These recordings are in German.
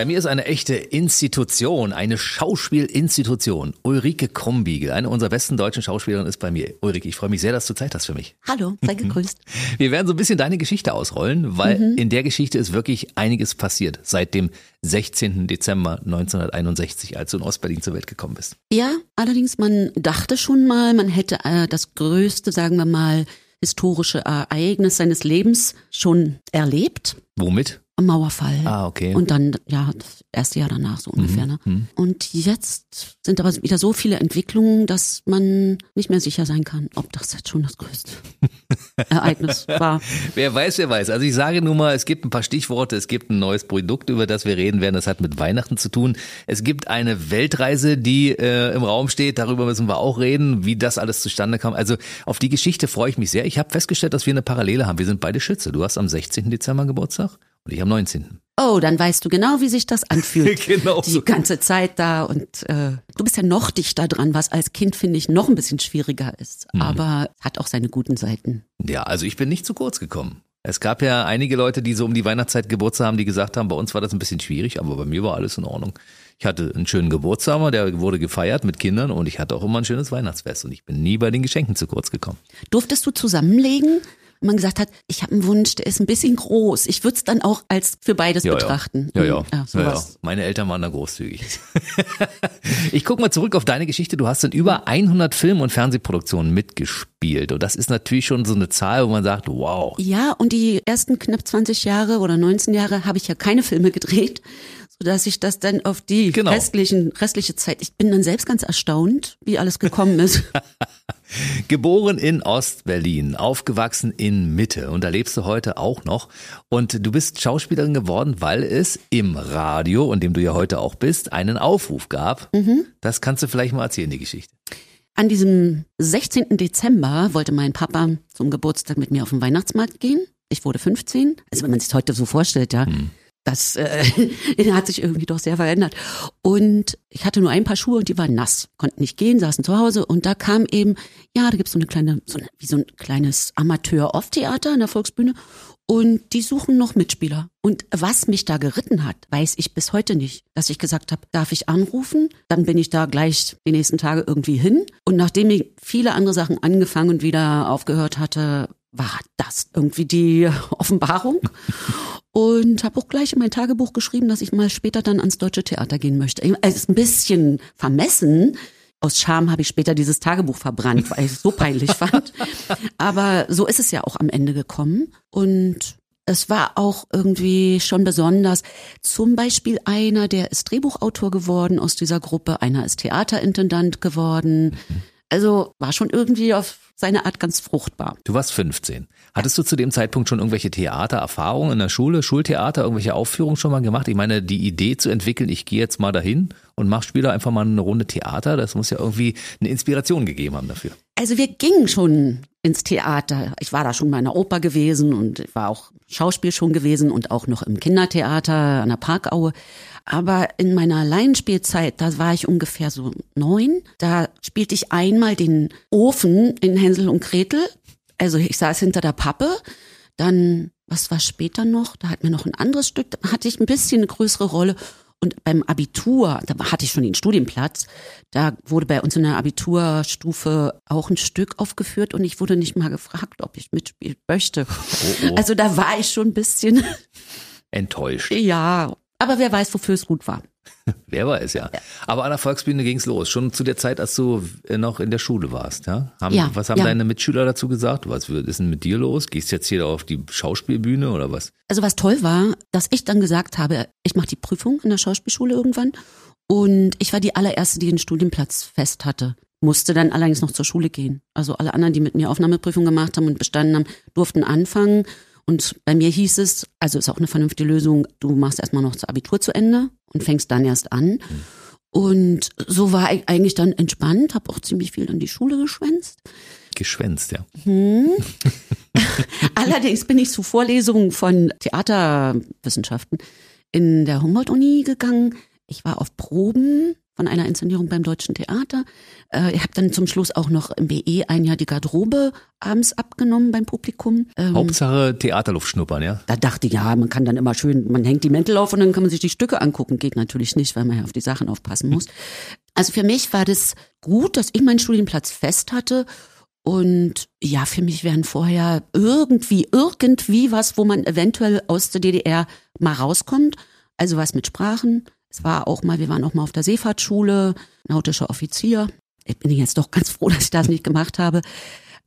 Bei mir ist eine echte Institution, eine Schauspielinstitution. Ulrike Krumbiegel, eine unserer besten deutschen Schauspielerinnen, ist bei mir. Ulrike, ich freue mich sehr, dass du Zeit hast für mich. Hallo, sei gegrüßt. Wir werden so ein bisschen deine Geschichte ausrollen, weil mhm. in der Geschichte ist wirklich einiges passiert seit dem 16. Dezember 1961, als du in Ostberlin zur Welt gekommen bist. Ja, allerdings, man dachte schon mal, man hätte äh, das größte, sagen wir mal, historische Ereignis seines Lebens schon erlebt. Womit? Mauerfall. Ah, okay. Und dann, ja, das erste Jahr danach so ungefähr. Mhm. Ne? Mhm. Und jetzt sind aber wieder so viele Entwicklungen, dass man nicht mehr sicher sein kann, ob das jetzt schon das größte Ereignis war. wer weiß, wer weiß. Also ich sage nur mal, es gibt ein paar Stichworte, es gibt ein neues Produkt, über das wir reden werden. Das hat mit Weihnachten zu tun. Es gibt eine Weltreise, die äh, im Raum steht. Darüber müssen wir auch reden, wie das alles zustande kam. Also auf die Geschichte freue ich mich sehr. Ich habe festgestellt, dass wir eine Parallele haben. Wir sind beide Schütze. Du hast am 16. Dezember Geburtstag und ich am 19. Oh, dann weißt du genau, wie sich das anfühlt. genau. Die ganze Zeit da und äh, du bist ja noch dichter dran, was als Kind finde ich noch ein bisschen schwieriger ist, mhm. aber hat auch seine guten Seiten. Ja, also ich bin nicht zu kurz gekommen. Es gab ja einige Leute, die so um die Weihnachtszeit Geburtstag haben, die gesagt haben, bei uns war das ein bisschen schwierig, aber bei mir war alles in Ordnung. Ich hatte einen schönen Geburtstag, der wurde gefeiert mit Kindern und ich hatte auch immer ein schönes Weihnachtsfest und ich bin nie bei den Geschenken zu kurz gekommen. Durftest du zusammenlegen? Man gesagt hat, ich habe einen Wunsch, der ist ein bisschen groß. Ich würde es dann auch als für beides ja, betrachten. Ja, ja. ja, ja, ja. Meine Eltern waren da großzügig. ich guck mal zurück auf deine Geschichte. Du hast in über 100 Film- und Fernsehproduktionen mitgespielt. Und das ist natürlich schon so eine Zahl, wo man sagt, wow. Ja, und die ersten knapp 20 Jahre oder 19 Jahre habe ich ja keine Filme gedreht sodass ich das dann auf die genau. restlichen, restliche Zeit, ich bin dann selbst ganz erstaunt, wie alles gekommen ist. Geboren in Ostberlin, aufgewachsen in Mitte und da lebst du heute auch noch. Und du bist Schauspielerin geworden, weil es im Radio, in dem du ja heute auch bist, einen Aufruf gab. Mhm. Das kannst du vielleicht mal erzählen, die Geschichte. An diesem 16. Dezember wollte mein Papa zum Geburtstag mit mir auf den Weihnachtsmarkt gehen. Ich wurde 15. Also wenn man sich heute so vorstellt, ja. Mhm das äh, hat sich irgendwie doch sehr verändert. Und ich hatte nur ein paar Schuhe und die waren nass, konnten nicht gehen, saßen zu Hause und da kam eben, ja, da gibt's so eine kleine, so eine, wie so ein kleines Amateur-Off-Theater an der Volksbühne und die suchen noch Mitspieler. Und was mich da geritten hat, weiß ich bis heute nicht. Dass ich gesagt habe, darf ich anrufen? Dann bin ich da gleich die nächsten Tage irgendwie hin. Und nachdem ich viele andere Sachen angefangen und wieder aufgehört hatte, war das irgendwie die Offenbarung und habe auch gleich in mein Tagebuch geschrieben, dass ich mal später dann ans Deutsche Theater gehen möchte. Es ist ein bisschen vermessen. Aus Scham habe ich später dieses Tagebuch verbrannt, weil ich es so peinlich fand. Aber so ist es ja auch am Ende gekommen. Und es war auch irgendwie schon besonders. Zum Beispiel einer, der ist Drehbuchautor geworden aus dieser Gruppe, einer ist Theaterintendant geworden. Also war schon irgendwie auf seine Art ganz fruchtbar. Du warst 15. Hattest du zu dem Zeitpunkt schon irgendwelche Theatererfahrungen in der Schule, Schultheater, irgendwelche Aufführungen schon mal gemacht? Ich meine, die Idee zu entwickeln, ich gehe jetzt mal dahin und mach später einfach mal eine Runde Theater, das muss ja irgendwie eine Inspiration gegeben haben dafür. Also wir gingen schon ins Theater. Ich war da schon mal in der Oper gewesen und ich war auch Schauspiel schon gewesen und auch noch im Kindertheater an der Parkaue. Aber in meiner Laienspielzeit, da war ich ungefähr so neun, da spielte ich einmal den Ofen in Hänsel und Gretel. Also ich saß hinter der Pappe. Dann, was war später noch? Da hat mir noch ein anderes Stück, da hatte ich ein bisschen eine größere Rolle. Und beim Abitur, da hatte ich schon den Studienplatz, da wurde bei uns in der Abiturstufe auch ein Stück aufgeführt und ich wurde nicht mal gefragt, ob ich mitspielen möchte. Oh, oh. Also da war ich schon ein bisschen enttäuscht. Ja, aber wer weiß, wofür es gut war. Wer weiß, ja. ja. Aber an der Volksbühne ging's los. Schon zu der Zeit, als du äh, noch in der Schule warst, ja? Haben, ja was haben ja. deine Mitschüler dazu gesagt? Was ist denn mit dir los? Gehst du jetzt hier auf die Schauspielbühne oder was? Also was toll war, dass ich dann gesagt habe, ich mache die Prüfung in der Schauspielschule irgendwann. Und ich war die allererste, die den Studienplatz fest hatte. Musste dann allerdings noch zur Schule gehen. Also alle anderen, die mit mir Aufnahmeprüfung gemacht haben und bestanden haben, durften anfangen. Und bei mir hieß es, also ist auch eine vernünftige Lösung, du machst erstmal noch das Abitur zu Ende und fängst dann erst an. Und so war ich eigentlich dann entspannt, habe auch ziemlich viel in die Schule geschwänzt. Geschwänzt, ja. Hm. Allerdings bin ich zu Vorlesungen von Theaterwissenschaften in der Humboldt-Uni gegangen. Ich war auf Proben von einer Inszenierung beim Deutschen Theater. Äh, ich habe dann zum Schluss auch noch im BE ein Jahr die Garderobe abends abgenommen beim Publikum. Ähm, Hauptsache Theaterluft schnuppern, ja? Da dachte ich, ja, man kann dann immer schön, man hängt die Mäntel auf und dann kann man sich die Stücke angucken. Geht natürlich nicht, weil man ja auf die Sachen aufpassen muss. Also für mich war das gut, dass ich meinen Studienplatz fest hatte und ja, für mich wären vorher irgendwie, irgendwie was, wo man eventuell aus der DDR mal rauskommt. Also was mit Sprachen. Es war auch mal, wir waren auch mal auf der Seefahrtsschule, nautischer Offizier. Ich bin jetzt doch ganz froh, dass ich das nicht gemacht habe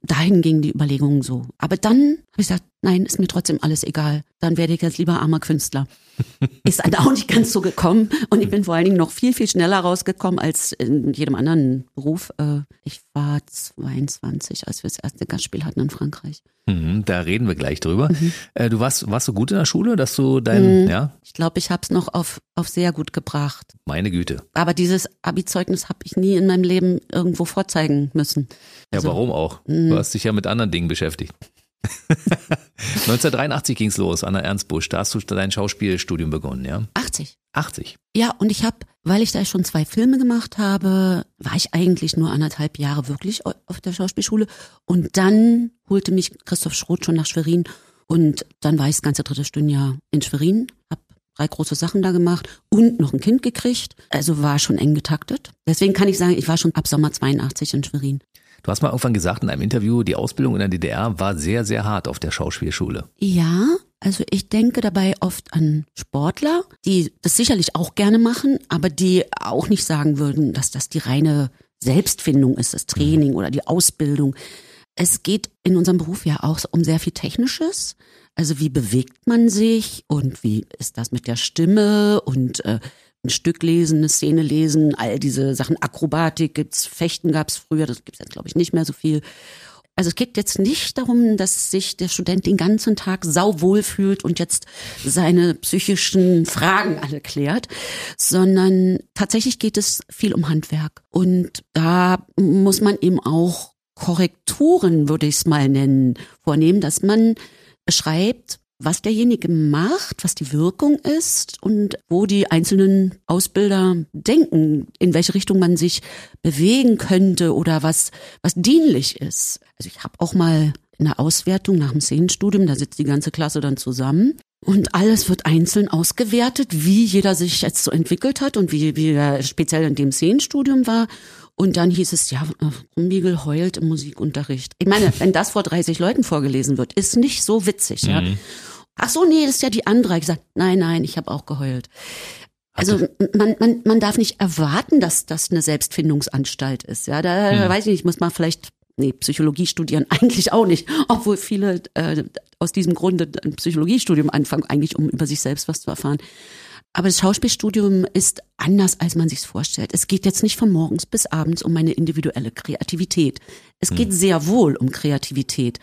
dahin gingen die Überlegungen so. Aber dann habe ich gesagt, nein, ist mir trotzdem alles egal. Dann werde ich jetzt lieber armer Künstler. ist dann auch nicht ganz so gekommen. Und ich bin vor allen Dingen noch viel, viel schneller rausgekommen als in jedem anderen Beruf. Äh, ich war 22, als wir das erste Gastspiel hatten in Frankreich. Mhm, da reden wir gleich drüber. Mhm. Äh, du warst, warst du gut in der Schule, dass du dein, mhm. ja? Ich glaube, ich habe es noch auf, auf sehr gut gebracht. Meine Güte. Aber dieses Abi-Zeugnis habe ich nie in meinem Leben irgendwo vorzeigen müssen. Ja, also, warum auch? Du mhm. hast dich ja mit anderen Dingen beschäftigt. 1983 ging's los, Anna Ernst Busch. Da hast du dein Schauspielstudium begonnen, ja? 80. 80. Ja, und ich habe, weil ich da schon zwei Filme gemacht habe, war ich eigentlich nur anderthalb Jahre wirklich auf der Schauspielschule. Und dann holte mich Christoph Schroth schon nach Schwerin. Und dann war ich das ganze dritte Studienjahr in Schwerin, habe drei große Sachen da gemacht und noch ein Kind gekriegt. Also war schon eng getaktet. Deswegen kann ich sagen, ich war schon ab Sommer 82 in Schwerin. Du hast mal irgendwann gesagt in einem Interview, die Ausbildung in der DDR war sehr, sehr hart auf der Schauspielschule. Ja, also ich denke dabei oft an Sportler, die das sicherlich auch gerne machen, aber die auch nicht sagen würden, dass das die reine Selbstfindung ist, das Training mhm. oder die Ausbildung. Es geht in unserem Beruf ja auch um sehr viel Technisches. Also wie bewegt man sich und wie ist das mit der Stimme und äh, ein Stück lesen, eine Szene lesen, all diese Sachen. Akrobatik gibt's, Fechten gab's früher, das gibt's jetzt glaube ich nicht mehr so viel. Also es geht jetzt nicht darum, dass sich der Student den ganzen Tag sauwohl fühlt und jetzt seine psychischen Fragen alle klärt, sondern tatsächlich geht es viel um Handwerk. Und da muss man eben auch Korrekturen, würde ich es mal nennen, vornehmen, dass man beschreibt, was derjenige macht, was die Wirkung ist und wo die einzelnen Ausbilder denken, in welche Richtung man sich bewegen könnte oder was, was dienlich ist. Also ich habe auch mal in der Auswertung nach dem Szenenstudium, da sitzt die ganze Klasse dann zusammen und alles wird einzeln ausgewertet, wie jeder sich jetzt so entwickelt hat und wie, wie er speziell in dem Szenenstudium war. Und dann hieß es, ja, Rumbiegel heult im Musikunterricht. Ich meine, wenn das vor 30 Leuten vorgelesen wird, ist nicht so witzig, ja. Mhm. Ach so, nee, das ist ja die andere. Ich gesagt, nein, nein, ich habe auch geheult. Also man, man, man darf nicht erwarten, dass das eine Selbstfindungsanstalt ist. Ja, da hm. weiß ich nicht, muss man vielleicht nee, Psychologie studieren eigentlich auch nicht, obwohl viele äh, aus diesem Grunde ein Psychologiestudium anfangen, eigentlich um über sich selbst was zu erfahren. Aber das Schauspielstudium ist anders, als man sich's vorstellt. Es geht jetzt nicht von morgens bis abends um meine individuelle Kreativität. Es geht sehr wohl um Kreativität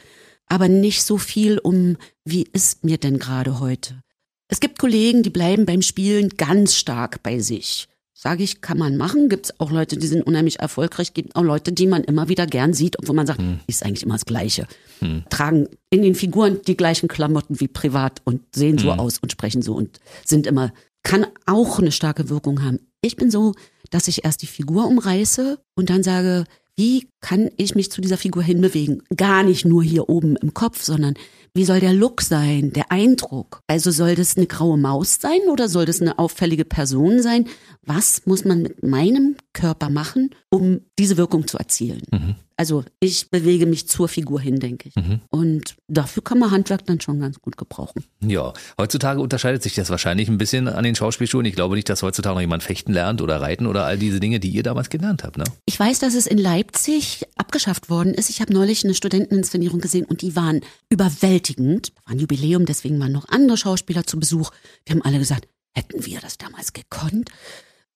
aber nicht so viel um, wie ist mir denn gerade heute. Es gibt Kollegen, die bleiben beim Spielen ganz stark bei sich. Sage ich, kann man machen. Gibt es auch Leute, die sind unheimlich erfolgreich. Gibt auch Leute, die man immer wieder gern sieht, obwohl man sagt, hm. ist eigentlich immer das Gleiche. Hm. Tragen in den Figuren die gleichen Klamotten wie privat und sehen so hm. aus und sprechen so und sind immer, kann auch eine starke Wirkung haben. Ich bin so, dass ich erst die Figur umreiße und dann sage, wie kann ich mich zu dieser Figur hinbewegen? Gar nicht nur hier oben im Kopf, sondern wie soll der Look sein, der Eindruck? Also soll das eine graue Maus sein oder soll das eine auffällige Person sein? Was muss man mit meinem Körper machen, um diese Wirkung zu erzielen? Mhm. Also ich bewege mich zur Figur hin, denke ich. Mhm. Und dafür kann man Handwerk dann schon ganz gut gebrauchen. Ja, heutzutage unterscheidet sich das wahrscheinlich ein bisschen an den Schauspielschulen. Ich glaube nicht, dass heutzutage noch jemand fechten lernt oder reiten oder all diese Dinge, die ihr damals gelernt habt. Ne? Ich weiß, dass es in Leipzig abgeschafft worden ist. Ich habe neulich eine Studenteninszenierung gesehen und die waren überwältigend. War ein Jubiläum, deswegen waren noch andere Schauspieler zu Besuch. Wir haben alle gesagt, hätten wir das damals gekonnt?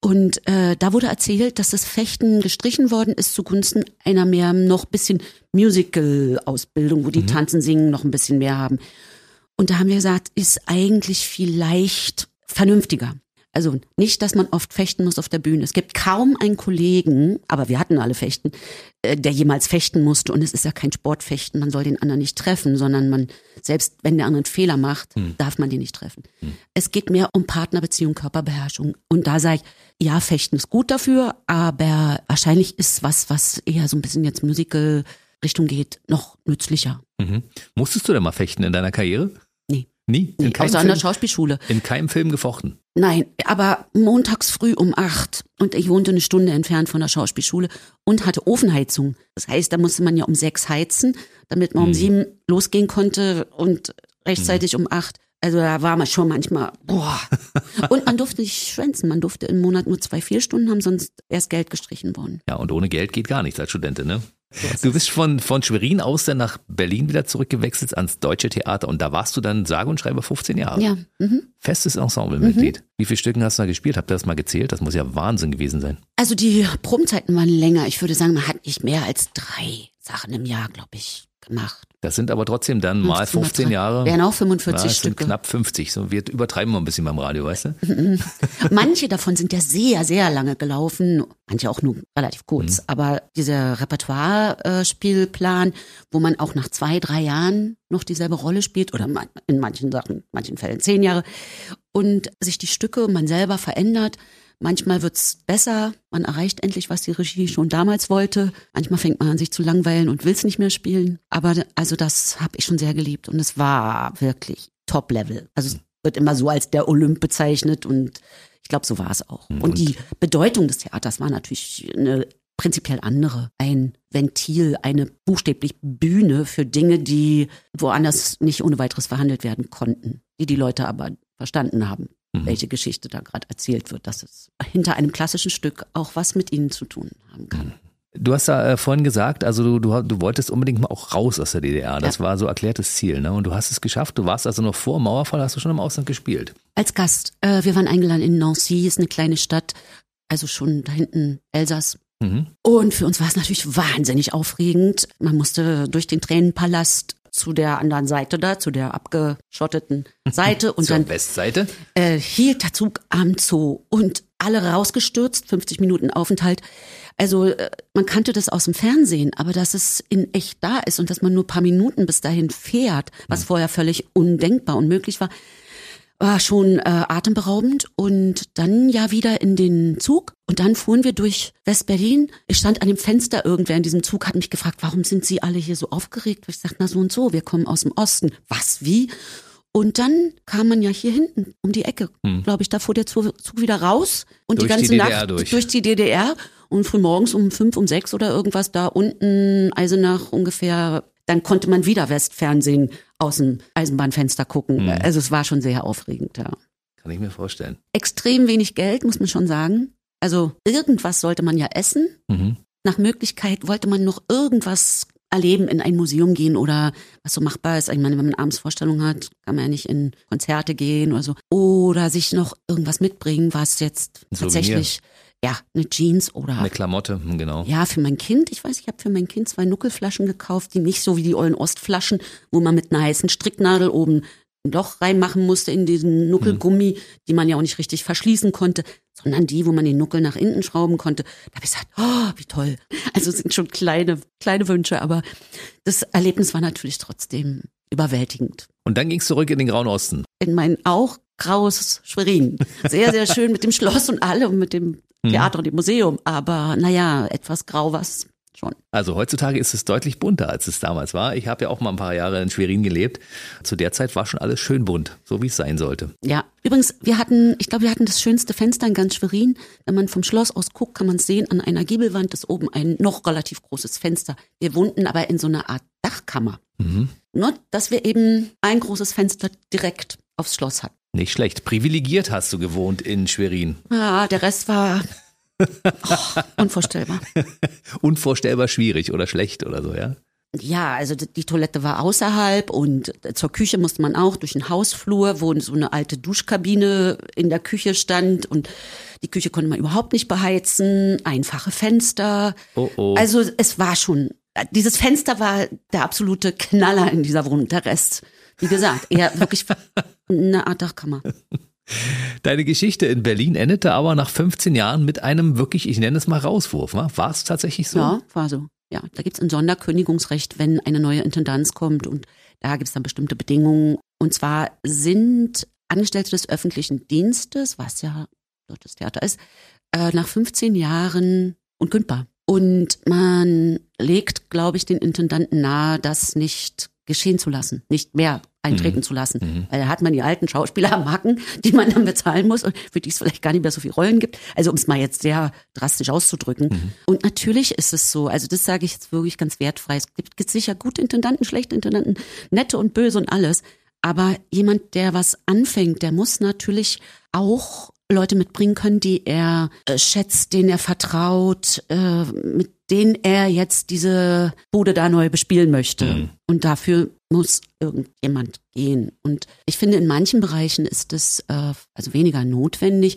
Und äh, da wurde erzählt, dass das Fechten gestrichen worden ist zugunsten einer mehr noch bisschen Musical-Ausbildung, wo die mhm. tanzen, singen, noch ein bisschen mehr haben. Und da haben wir gesagt, ist eigentlich vielleicht vernünftiger. Also nicht, dass man oft fechten muss auf der Bühne. Es gibt kaum einen Kollegen, aber wir hatten alle Fechten, äh, der jemals fechten musste. Und es ist ja kein Sportfechten. Man soll den anderen nicht treffen, sondern man, selbst wenn der andere einen Fehler macht, hm. darf man den nicht treffen. Hm. Es geht mehr um Partnerbeziehung, Körperbeherrschung. Und da sage ich, ja, Fechten ist gut dafür, aber wahrscheinlich ist was, was eher so ein bisschen jetzt Musical Richtung geht, noch nützlicher. Mhm. Musstest du denn mal fechten in deiner Karriere? Nie? In nee, außer an der Schauspielschule. In keinem Film gefochten? Nein, aber montags früh um acht und ich wohnte eine Stunde entfernt von der Schauspielschule und hatte Ofenheizung. Das heißt, da musste man ja um sechs heizen, damit man mhm. um sieben losgehen konnte und rechtzeitig mhm. um acht. Also da war man schon manchmal, boah. Und man durfte nicht schwänzen. Man durfte im Monat nur zwei, vier Stunden haben, sonst erst Geld gestrichen worden. Ja, und ohne Geld geht gar nichts als Studentin, ne? Du bist von, von Schwerin aus dann nach Berlin wieder zurückgewechselt ans Deutsche Theater und da warst du dann sage und schreibe 15 Jahre. Ja. Mhm. Festes Ensemblemitglied. Mhm. Wie viele Stücken hast du da gespielt? Habt ihr das mal gezählt? Das muss ja Wahnsinn gewesen sein. Also die Probenzeiten waren länger. Ich würde sagen, man hat nicht mehr als drei Sachen im Jahr, glaube ich, gemacht. Das sind aber trotzdem dann mal 15 Jahre. Wären auch 45 ja, Stücke. knapp 50. So wir übertreiben wir ein bisschen beim Radio, weißt du? Manche davon sind ja sehr, sehr lange gelaufen. Manche auch nur relativ kurz. Mhm. Aber dieser Repertoire-Spielplan, wo man auch nach zwei, drei Jahren noch dieselbe Rolle spielt oder in manchen Sachen, manchen Fällen zehn Jahre und sich die Stücke man selber verändert, Manchmal wird's besser, man erreicht endlich, was die Regie schon damals wollte. Manchmal fängt man an, sich zu langweilen und will's nicht mehr spielen. Aber also das habe ich schon sehr geliebt und es war wirklich Top-Level. Also es wird immer so als der Olymp bezeichnet und ich glaube, so war es auch. Und, und die Bedeutung des Theaters war natürlich eine prinzipiell andere. Ein Ventil, eine buchstäblich Bühne für Dinge, die woanders nicht ohne weiteres verhandelt werden konnten, die die Leute aber verstanden haben mhm. welche Geschichte da gerade erzählt wird, dass es hinter einem klassischen Stück auch was mit ihnen zu tun haben kann. Du hast da äh, vorhin gesagt, also du, du, du wolltest unbedingt mal auch raus aus der DDR. Das ja. war so erklärtes Ziel, ne? Und du hast es geschafft. Du warst also noch vor Mauerfall, hast du schon im Ausland gespielt. Als Gast. Äh, wir waren eingeladen in Nancy, ist eine kleine Stadt, also schon da hinten Elsass. Mhm. Und für uns war es natürlich wahnsinnig aufregend. Man musste durch den Tränenpalast zu der anderen Seite da, zu der abgeschotteten Seite. Und Zur dann Westseite? Äh, hielt der Zug am Zoo und alle rausgestürzt, 50 Minuten Aufenthalt. Also äh, man kannte das aus dem Fernsehen, aber dass es in echt da ist und dass man nur paar Minuten bis dahin fährt, was hm. vorher völlig undenkbar unmöglich war, war schon äh, atemberaubend und dann ja wieder in den Zug und dann fuhren wir durch West-Berlin. Ich stand an dem Fenster, irgendwer in diesem Zug hat mich gefragt, warum sind Sie alle hier so aufgeregt? Ich sagte, na so und so, wir kommen aus dem Osten. Was, wie? Und dann kam man ja hier hinten um die Ecke, hm. glaube ich, da fuhr der Zug wieder raus und durch die ganze die Nacht durch. durch die DDR und früh morgens um fünf, um sechs oder irgendwas da unten Eisenach ungefähr dann konnte man wieder Westfernsehen aus dem Eisenbahnfenster gucken. Mhm. Also es war schon sehr aufregend, ja. Kann ich mir vorstellen. Extrem wenig Geld, muss man schon sagen. Also irgendwas sollte man ja essen. Mhm. Nach Möglichkeit wollte man noch irgendwas erleben, in ein Museum gehen oder was so machbar ist. Ich meine, wenn man abends Vorstellungen hat, kann man ja nicht in Konzerte gehen oder so. Oder sich noch irgendwas mitbringen, was jetzt tatsächlich ja, eine Jeans oder. Eine Klamotte, hm, genau. Ja, für mein Kind. Ich weiß, ich habe für mein Kind zwei Nuckelflaschen gekauft, die nicht so wie die ollen Ostflaschen, wo man mit einer heißen Stricknadel oben ein Loch reinmachen musste in diesen Nuckelgummi, mhm. die man ja auch nicht richtig verschließen konnte, sondern die, wo man den Nuckel nach innen schrauben konnte. Da habe ich gesagt, oh, wie toll. Also es sind schon kleine, kleine Wünsche, aber das Erlebnis war natürlich trotzdem überwältigend. Und dann ging es zurück in den Grauen Osten. In mein auch graues Schwerin. Sehr, sehr schön mit dem Schloss und allem und mit dem. Theater und im Museum, aber naja, etwas grau was schon. Also heutzutage ist es deutlich bunter, als es damals war. Ich habe ja auch mal ein paar Jahre in Schwerin gelebt. Zu der Zeit war schon alles schön bunt, so wie es sein sollte. Ja, übrigens, wir hatten, ich glaube, wir hatten das schönste Fenster in ganz Schwerin. Wenn man vom Schloss aus guckt, kann man sehen, an einer Giebelwand ist oben ein noch relativ großes Fenster. Wir wohnten aber in so einer Art Dachkammer. Mhm. Nur, dass wir eben ein großes Fenster direkt aufs Schloss hatten. Nicht schlecht. Privilegiert hast du gewohnt in Schwerin. Ja, der Rest war oh, unvorstellbar. unvorstellbar schwierig oder schlecht oder so, ja? Ja, also die Toilette war außerhalb und zur Küche musste man auch durch den Hausflur, wo so eine alte Duschkabine in der Küche stand und die Küche konnte man überhaupt nicht beheizen, einfache Fenster. Oh oh. Also es war schon, dieses Fenster war der absolute Knaller in dieser Wohnung. Der Rest, wie gesagt, eher wirklich eine Art Dachkammer. Deine Geschichte in Berlin endete aber nach 15 Jahren mit einem wirklich, ich nenne es mal Rauswurf. War es tatsächlich so? Ja, war so. Ja, da gibt's ein Sonderkündigungsrecht, wenn eine neue Intendanz kommt und da gibt's dann bestimmte Bedingungen. Und zwar sind Angestellte des öffentlichen Dienstes, was ja Deutsches Theater ist, äh, nach 15 Jahren unkündbar. Und man legt, glaube ich, den Intendanten nahe, das nicht geschehen zu lassen, nicht mehr eintreten mhm. zu lassen. Mhm. Weil da hat man die alten Schauspieler am Hacken, die man dann bezahlen muss und für die es vielleicht gar nicht mehr so viele Rollen gibt. Also um es mal jetzt sehr drastisch auszudrücken. Mhm. Und natürlich ist es so, also das sage ich jetzt wirklich ganz wertfrei. Es gibt, gibt sicher gute Intendanten, schlechte Intendanten, nette und böse und alles. Aber jemand, der was anfängt, der muss natürlich auch Leute mitbringen können, die er äh, schätzt, denen er vertraut, äh, mit denen er jetzt diese Bude da neu bespielen möchte. Mhm. Und dafür muss irgendjemand gehen. Und ich finde, in manchen Bereichen ist es äh, also weniger notwendig.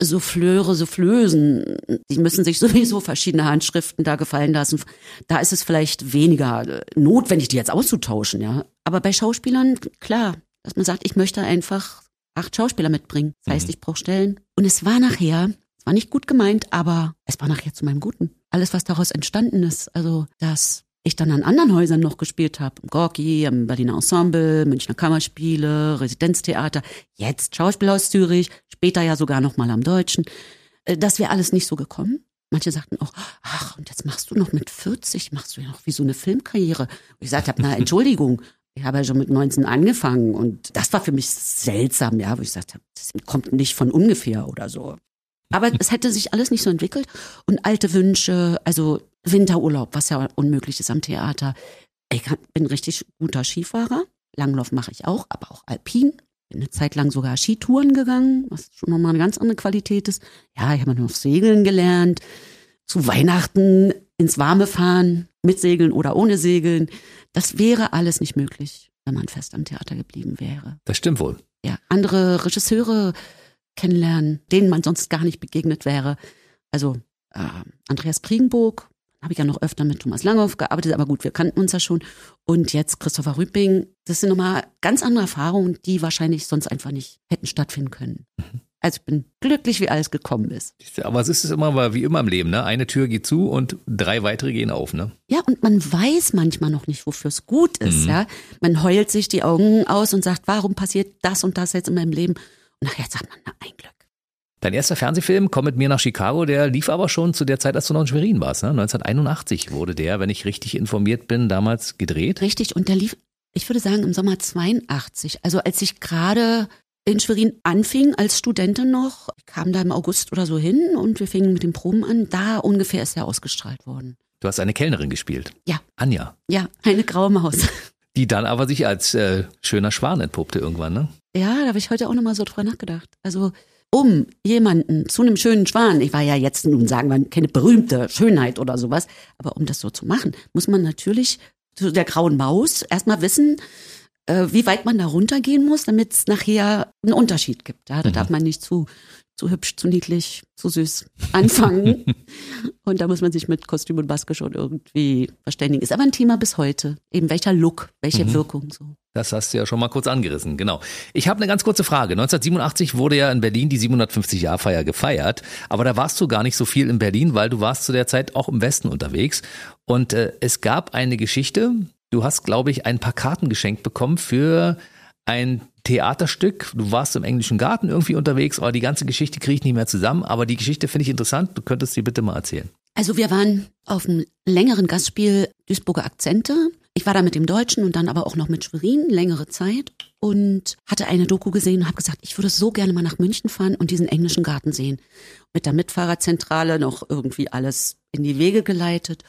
Souffleure, Soufflösen, die müssen sich sowieso verschiedene Handschriften da gefallen lassen. Da ist es vielleicht weniger notwendig, die jetzt auszutauschen, ja. Aber bei Schauspielern, klar, dass man sagt, ich möchte einfach acht Schauspieler mitbringen. Das heißt, mhm. ich brauche Stellen. Und es war nachher, es war nicht gut gemeint, aber es war nachher zu meinem Guten. Alles, was daraus entstanden ist, also dass ich dann an anderen Häusern noch gespielt habe, im Gorki, im Berliner Ensemble, Münchner Kammerspiele, Residenztheater, jetzt Schauspielhaus Zürich, später ja sogar noch mal am Deutschen. Äh, das wäre alles nicht so gekommen. Manche sagten auch, ach, und jetzt machst du noch mit 40, machst du ja noch wie so eine Filmkarriere. Und ich sagte na, Entschuldigung, ich habe ja schon mit 19 angefangen und das war für mich seltsam, ja, wo ich sagte, das kommt nicht von ungefähr oder so. Aber es hätte sich alles nicht so entwickelt und alte Wünsche, also Winterurlaub, was ja unmöglich ist am Theater. Ich bin richtig guter Skifahrer. Langlauf mache ich auch, aber auch Alpin. Bin eine Zeit lang sogar Skitouren gegangen, was schon nochmal eine ganz andere Qualität ist. Ja, ich habe noch Segeln gelernt. Zu Weihnachten ins Warme fahren, mit Segeln oder ohne Segeln. Das wäre alles nicht möglich, wenn man fest am Theater geblieben wäre. Das stimmt wohl. Ja, andere Regisseure kennenlernen, denen man sonst gar nicht begegnet wäre. Also äh, Andreas Kriegenburg, habe ich ja noch öfter mit Thomas Langhoff gearbeitet, aber gut, wir kannten uns ja schon. Und jetzt Christopher Rüpping, das sind nochmal ganz andere Erfahrungen, die wahrscheinlich sonst einfach nicht hätten stattfinden können. Mhm. Also ich bin glücklich, wie alles gekommen ist. Aber es ist immer wie immer im Leben, ne? Eine Tür geht zu und drei weitere gehen auf, ne? Ja, und man weiß manchmal noch nicht, wofür es gut ist, mhm. ja. Man heult sich die Augen aus und sagt, warum passiert das und das jetzt in meinem Leben? Und nachher sagt man, na, ein Glück. Dein erster Fernsehfilm, Komm mit mir nach Chicago, der lief aber schon zu der Zeit, als du noch in Schwerin warst. Ne? 1981 wurde der, wenn ich richtig informiert bin, damals gedreht. Richtig, und der lief, ich würde sagen, im Sommer 82. Also als ich gerade in Schwerin anfing als Studentin noch, ich kam da im August oder so hin und wir fingen mit den Proben an. Da ungefähr ist er ausgestrahlt worden. Du hast eine Kellnerin gespielt. Ja. Anja. Ja, eine graue Maus. Die dann aber sich als äh, schöner Schwan entpuppte irgendwann, ne? Ja, da habe ich heute auch nochmal so drüber nachgedacht. Also um jemanden zu einem schönen Schwan, ich war ja jetzt nun sagen wir keine berühmte Schönheit oder sowas, aber um das so zu machen, muss man natürlich zu der grauen Maus erstmal wissen, äh, wie weit man da runtergehen muss, damit es nachher einen Unterschied gibt. Ja, da mhm. darf man nicht zu, zu hübsch, zu niedlich, zu süß anfangen. und da muss man sich mit Kostüm und Maske schon irgendwie verständigen. Ist aber ein Thema bis heute. Eben welcher Look, welche mhm. Wirkung so. Das hast du ja schon mal kurz angerissen, genau. Ich habe eine ganz kurze Frage. 1987 wurde ja in Berlin die 750-Jahr-Feier gefeiert, aber da warst du gar nicht so viel in Berlin, weil du warst zu der Zeit auch im Westen unterwegs. Und äh, es gab eine Geschichte, Du hast, glaube ich, ein paar Karten geschenkt bekommen für ein Theaterstück. Du warst im englischen Garten irgendwie unterwegs, aber die ganze Geschichte kriege ich nicht mehr zusammen. Aber die Geschichte finde ich interessant. Du könntest sie bitte mal erzählen. Also wir waren auf einem längeren Gastspiel Duisburger Akzente. Ich war da mit dem Deutschen und dann aber auch noch mit Schwerin längere Zeit und hatte eine Doku gesehen und habe gesagt, ich würde so gerne mal nach München fahren und diesen englischen Garten sehen. Mit der Mitfahrerzentrale noch irgendwie alles in die Wege geleitet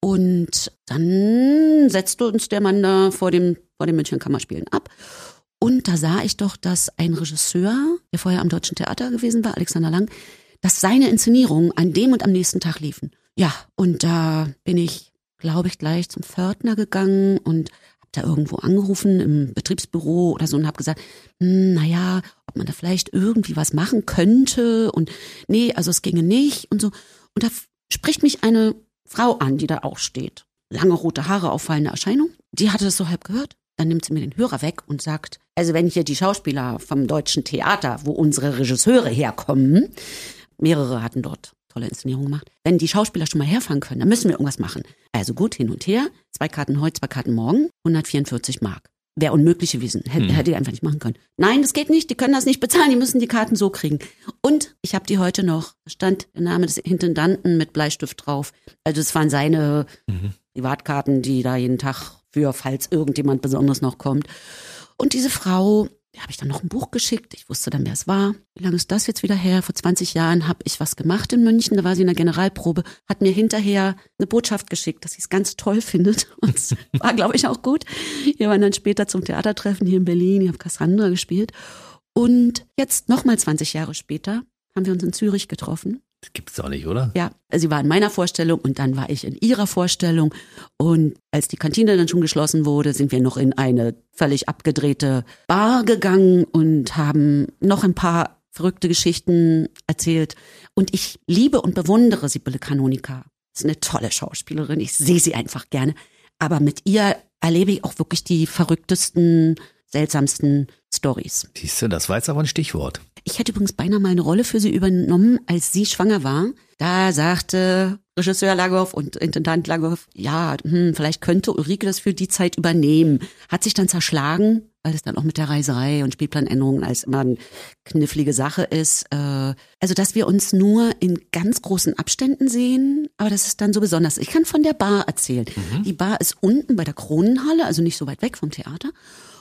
und dann setzte uns der Mann da vor dem, vor dem München Kammerspielen ab. Und da sah ich doch, dass ein Regisseur, der vorher am Deutschen Theater gewesen war, Alexander Lang, dass seine Inszenierungen an dem und am nächsten Tag liefen. Ja, und da bin ich, glaube ich, gleich zum Pförtner gegangen und habe da irgendwo angerufen im Betriebsbüro oder so und habe gesagt, hm, naja, ob man da vielleicht irgendwie was machen könnte und nee, also es ginge nicht und so. Und da spricht mich eine Frau an, die da auch steht. Lange rote Haare, auffallende Erscheinung. Die hatte das so halb gehört. Dann nimmt sie mir den Hörer weg und sagt, also wenn hier die Schauspieler vom deutschen Theater, wo unsere Regisseure herkommen, mehrere hatten dort tolle Inszenierungen gemacht, wenn die Schauspieler schon mal herfahren können, dann müssen wir irgendwas machen. Also gut, hin und her, zwei Karten heute, zwei Karten morgen, 144 Mark. Wäre unmöglich gewesen. Hätte, hätte die einfach nicht machen können. Nein, das geht nicht. Die können das nicht bezahlen. Die müssen die Karten so kriegen. Und ich habe die heute noch. Da stand der Name des Intendanten mit Bleistift drauf. Also es waren seine Privatkarten, die da jeden Tag für, falls irgendjemand besonders noch kommt. Und diese Frau, die habe ich dann noch ein Buch geschickt. Ich wusste dann, wer es war. Wie lange ist das jetzt wieder her? Vor 20 Jahren habe ich was gemacht in München. Da war sie in der Generalprobe, hat mir hinterher eine Botschaft geschickt, dass sie es ganz toll findet. Und es war, glaube ich, auch gut. Wir waren dann später zum Theatertreffen hier in Berlin. Ich habe Cassandra gespielt. Und jetzt nochmal 20 Jahre später haben wir uns in Zürich getroffen. Das gibt's doch nicht, oder? Ja, sie war in meiner Vorstellung und dann war ich in ihrer Vorstellung. Und als die Kantine dann schon geschlossen wurde, sind wir noch in eine völlig abgedrehte Bar gegangen und haben noch ein paar verrückte Geschichten erzählt. Und ich liebe und bewundere Sibylle Kanonika. Ist eine tolle Schauspielerin. Ich sehe sie einfach gerne. Aber mit ihr erlebe ich auch wirklich die verrücktesten, seltsamsten Stories. Siehst du, das war jetzt aber ein Stichwort. Ich hätte übrigens beinahe mal eine Rolle für sie übernommen, als sie schwanger war. Da sagte Regisseur Lagow und Intendant Lagow, ja, hm, vielleicht könnte Ulrike das für die Zeit übernehmen. Hat sich dann zerschlagen, weil es dann auch mit der Reiserei und Spielplanänderungen als immer eine knifflige Sache ist. Äh, Also, dass wir uns nur in ganz großen Abständen sehen, aber das ist dann so besonders. Ich kann von der Bar erzählen. Die Bar ist unten bei der Kronenhalle, also nicht so weit weg vom Theater.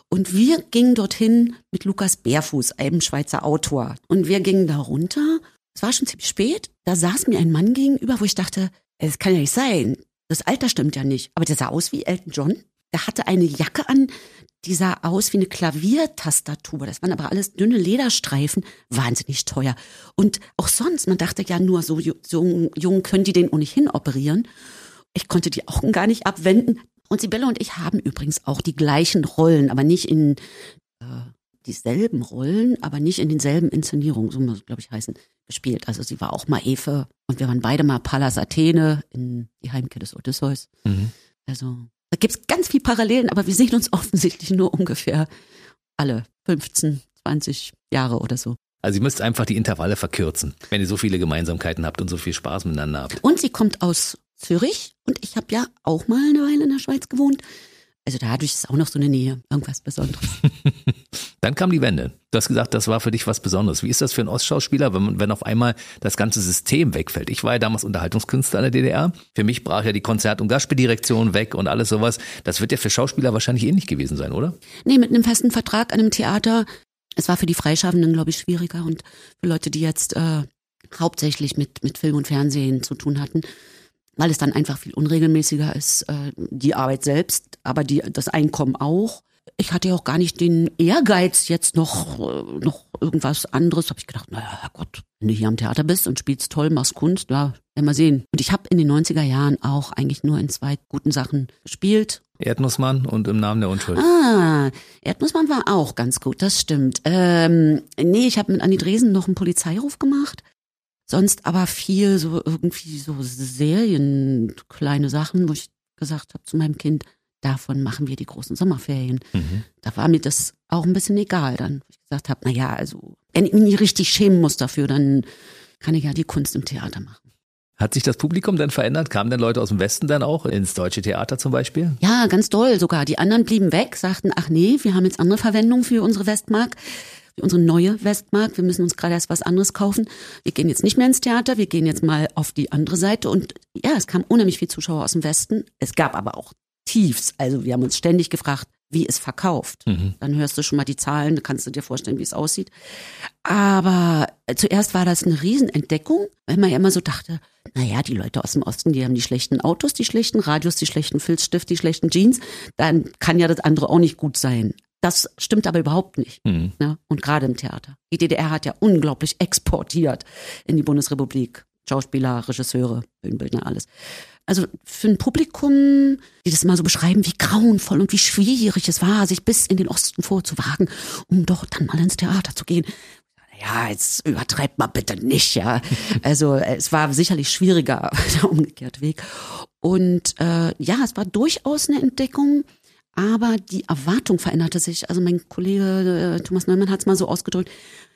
Und wir gingen dorthin mit Lukas Bärfuß, einem Schweizer Autor. Und wir gingen da runter. Es war schon ziemlich spät. Da saß mir ein Mann gegenüber, wo ich dachte, es kann ja nicht sein. Das Alter stimmt ja nicht. Aber der sah aus wie Elton John. Der hatte eine Jacke an, die sah aus wie eine Klaviertastatur. Das waren aber alles dünne Lederstreifen, wahnsinnig teuer. Und auch sonst, man dachte ja nur, so, ju- so jung können die den ohnehin operieren. Ich konnte die Augen gar nicht abwenden. Und Sibylle und ich haben übrigens auch die gleichen Rollen, aber nicht in äh, dieselben Rollen, aber nicht in denselben Inszenierungen, so muss es, glaube ich, heißen, gespielt. Also sie war auch mal Eve und wir waren beide mal Pallas Athene in Die Heimkehr des Odysseus. Mhm. Also da gibt's ganz viel Parallelen, aber wir sehen uns offensichtlich nur ungefähr alle 15, 20 Jahre oder so. Also ihr müsst einfach die Intervalle verkürzen, wenn ihr so viele Gemeinsamkeiten habt und so viel Spaß miteinander habt. Und sie kommt aus Zürich und ich habe ja auch mal eine Weile in der Schweiz gewohnt. Also dadurch ist auch noch so eine Nähe, irgendwas Besonderes. Dann kam die Wende. Du hast gesagt, das war für dich was Besonderes. Wie ist das für einen Ostschauspieler, wenn, man- wenn auf einmal das ganze System wegfällt? Ich war ja damals Unterhaltungskünstler in der DDR. Für mich brach ja die Konzert- und Gastspieldirektion weg und alles sowas. Das wird ja für Schauspieler wahrscheinlich ähnlich gewesen sein, oder? Nee, mit einem festen Vertrag an einem Theater. Es war für die Freischaffenden, glaube ich, schwieriger und für Leute, die jetzt äh, hauptsächlich mit, mit Film und Fernsehen zu tun hatten, weil es dann einfach viel unregelmäßiger ist, äh, die Arbeit selbst, aber die, das Einkommen auch. Ich hatte ja auch gar nicht den Ehrgeiz, jetzt noch, äh, noch irgendwas anderes. Habe ich gedacht, naja, Herrgott, wenn du hier am Theater bist und spielst toll, machst Kunst, ja, werden wir sehen. Und ich habe in den 90er Jahren auch eigentlich nur in zwei guten Sachen gespielt. Erdnussmann und im Namen der Unschuld. Ah, Erdnussmann war auch ganz gut, das stimmt. Ähm, nee, ich habe mit Anni Dresen noch einen Polizeiruf gemacht. Sonst aber viel so irgendwie so Serien, kleine Sachen, wo ich gesagt habe zu meinem Kind, davon machen wir die großen Sommerferien. Mhm. Da war mir das auch ein bisschen egal dann. wo Ich gesagt habe, na ja, also wenn ich mich richtig schämen muss dafür, dann kann ich ja die Kunst im Theater machen. Hat sich das Publikum dann verändert? Kamen denn Leute aus dem Westen dann auch ins deutsche Theater zum Beispiel? Ja, ganz doll sogar. Die anderen blieben weg, sagten, ach nee, wir haben jetzt andere Verwendung für unsere Westmark, unsere neue Westmark. Wir müssen uns gerade erst was anderes kaufen. Wir gehen jetzt nicht mehr ins Theater, wir gehen jetzt mal auf die andere Seite. Und ja, es kamen unheimlich viele Zuschauer aus dem Westen. Es gab aber auch Tiefs. Also wir haben uns ständig gefragt, wie es verkauft. Dann hörst du schon mal die Zahlen, dann kannst du dir vorstellen, wie es aussieht. Aber zuerst war das eine Riesenentdeckung, weil man ja immer so dachte, naja, die Leute aus dem Osten, die haben die schlechten Autos, die schlechten Radios, die schlechten Filzstift, die schlechten Jeans, dann kann ja das andere auch nicht gut sein. Das stimmt aber überhaupt nicht. Mhm. Ne? Und gerade im Theater. Die DDR hat ja unglaublich exportiert in die Bundesrepublik. Schauspieler, Regisseure, Bühnenbildner, alles. Also für ein Publikum, die das immer so beschreiben, wie grauenvoll und wie schwierig es war, sich bis in den Osten vorzuwagen, um dort dann mal ins Theater zu gehen. Ja, jetzt übertreibt mal bitte nicht, ja. Also es war sicherlich schwieriger, der umgekehrte Weg. Und äh, ja, es war durchaus eine Entdeckung, Aber die Erwartung veränderte sich. Also mein Kollege äh, Thomas Neumann hat es mal so ausgedrückt.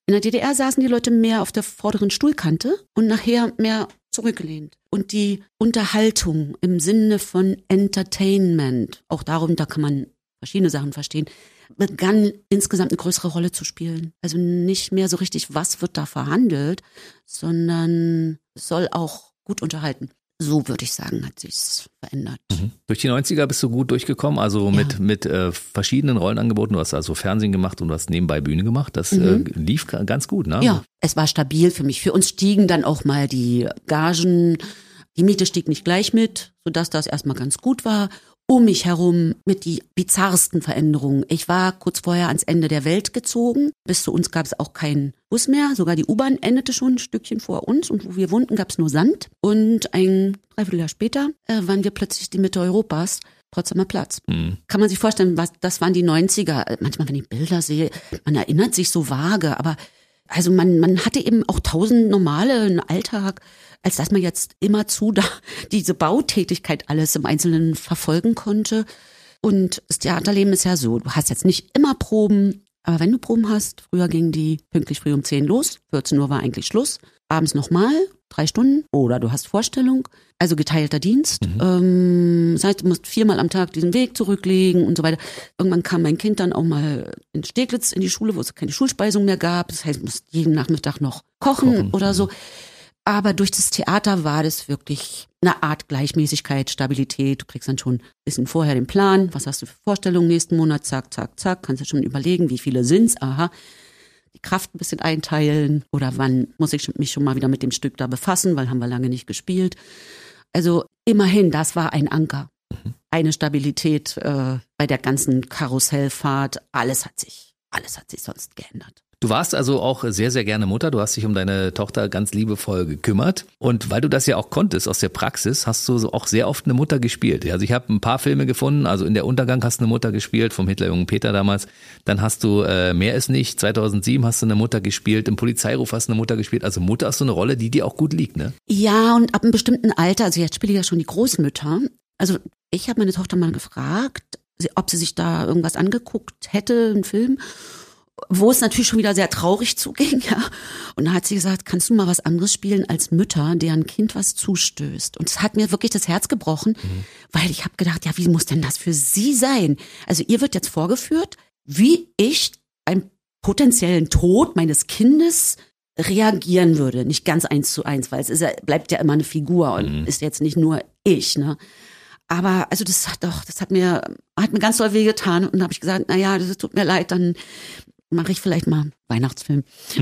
In der DDR saßen die Leute mehr auf der vorderen Stuhlkante und nachher mehr zurückgelehnt. Und die Unterhaltung im Sinne von Entertainment, auch darum, da kann man verschiedene Sachen verstehen, begann insgesamt eine größere Rolle zu spielen. Also nicht mehr so richtig, was wird da verhandelt, sondern soll auch gut unterhalten. So würde ich sagen, hat sich's verändert. Mhm. Durch die 90er bist du gut durchgekommen, also mit, ja. mit äh, verschiedenen Rollenangeboten. Du hast also Fernsehen gemacht und du hast nebenbei Bühne gemacht. Das mhm. äh, lief ganz gut, ne? Ja, es war stabil für mich. Für uns stiegen dann auch mal die Gagen. Die Miete stieg nicht gleich mit, sodass das erstmal ganz gut war um mich herum mit die bizarrsten Veränderungen. Ich war kurz vorher ans Ende der Welt gezogen. Bis zu uns gab es auch keinen Bus mehr. Sogar die U-Bahn endete schon ein Stückchen vor uns und wo wir wohnten, gab es nur Sand. Und ein Dreivierteljahr später äh, waren wir plötzlich die Mitte Europas. Potsdamer Platz. Mhm. Kann man sich vorstellen, was, das waren die 90er. Manchmal, wenn ich Bilder sehe, man erinnert sich so vage, aber also man, man hatte eben auch tausend normale, einen Alltag als dass man jetzt immerzu da diese Bautätigkeit alles im Einzelnen verfolgen konnte. Und das Theaterleben ist ja so, du hast jetzt nicht immer Proben, aber wenn du Proben hast, früher gingen die pünktlich früh um 10 los, 14 Uhr war eigentlich Schluss, abends nochmal, drei Stunden, oder du hast Vorstellung, also geteilter Dienst. Mhm. Ähm, das heißt, du musst viermal am Tag diesen Weg zurücklegen und so weiter. Irgendwann kam mein Kind dann auch mal in Steglitz in die Schule, wo es keine Schulspeisung mehr gab. Das heißt, du musst jeden Nachmittag noch kochen, kochen. oder so. Aber durch das Theater war das wirklich eine Art Gleichmäßigkeit, Stabilität. Du kriegst dann schon ein bisschen vorher den Plan. Was hast du für Vorstellungen nächsten Monat? Zack, zack, zack. Kannst du schon überlegen, wie viele sind's? Aha. Die Kraft ein bisschen einteilen. Oder wann muss ich mich schon mal wieder mit dem Stück da befassen, weil haben wir lange nicht gespielt. Also immerhin, das war ein Anker. Mhm. Eine Stabilität äh, bei der ganzen Karussellfahrt. Alles hat sich, alles hat sich sonst geändert. Du warst also auch sehr, sehr gerne Mutter. Du hast dich um deine Tochter ganz liebevoll gekümmert. Und weil du das ja auch konntest aus der Praxis, hast du auch sehr oft eine Mutter gespielt. Also ich habe ein paar Filme gefunden. Also in der Untergang hast du eine Mutter gespielt, vom Hitlerjungen Peter damals. Dann hast du äh, Mehr ist nicht. 2007 hast du eine Mutter gespielt. Im Polizeiruf hast du eine Mutter gespielt. Also Mutter ist so eine Rolle, die dir auch gut liegt, ne? Ja, und ab einem bestimmten Alter, also jetzt spiele ich ja schon die Großmütter. Also ich habe meine Tochter mal gefragt, ob sie sich da irgendwas angeguckt hätte, einen Film wo es natürlich schon wieder sehr traurig zuging, ja. Und da hat sie gesagt, kannst du mal was anderes spielen als Mütter, deren Kind was zustößt. Und es hat mir wirklich das Herz gebrochen, mhm. weil ich habe gedacht, ja, wie muss denn das für sie sein? Also ihr wird jetzt vorgeführt, wie ich beim potenziellen Tod meines Kindes reagieren würde. Nicht ganz eins zu eins, weil es ist ja, bleibt ja immer eine Figur und mhm. ist jetzt nicht nur ich, ne? Aber also das hat doch, das hat mir hat mir ganz doll wehgetan und habe ich gesagt, na ja, das tut mir leid, dann mache ich vielleicht mal Weihnachtsfilm.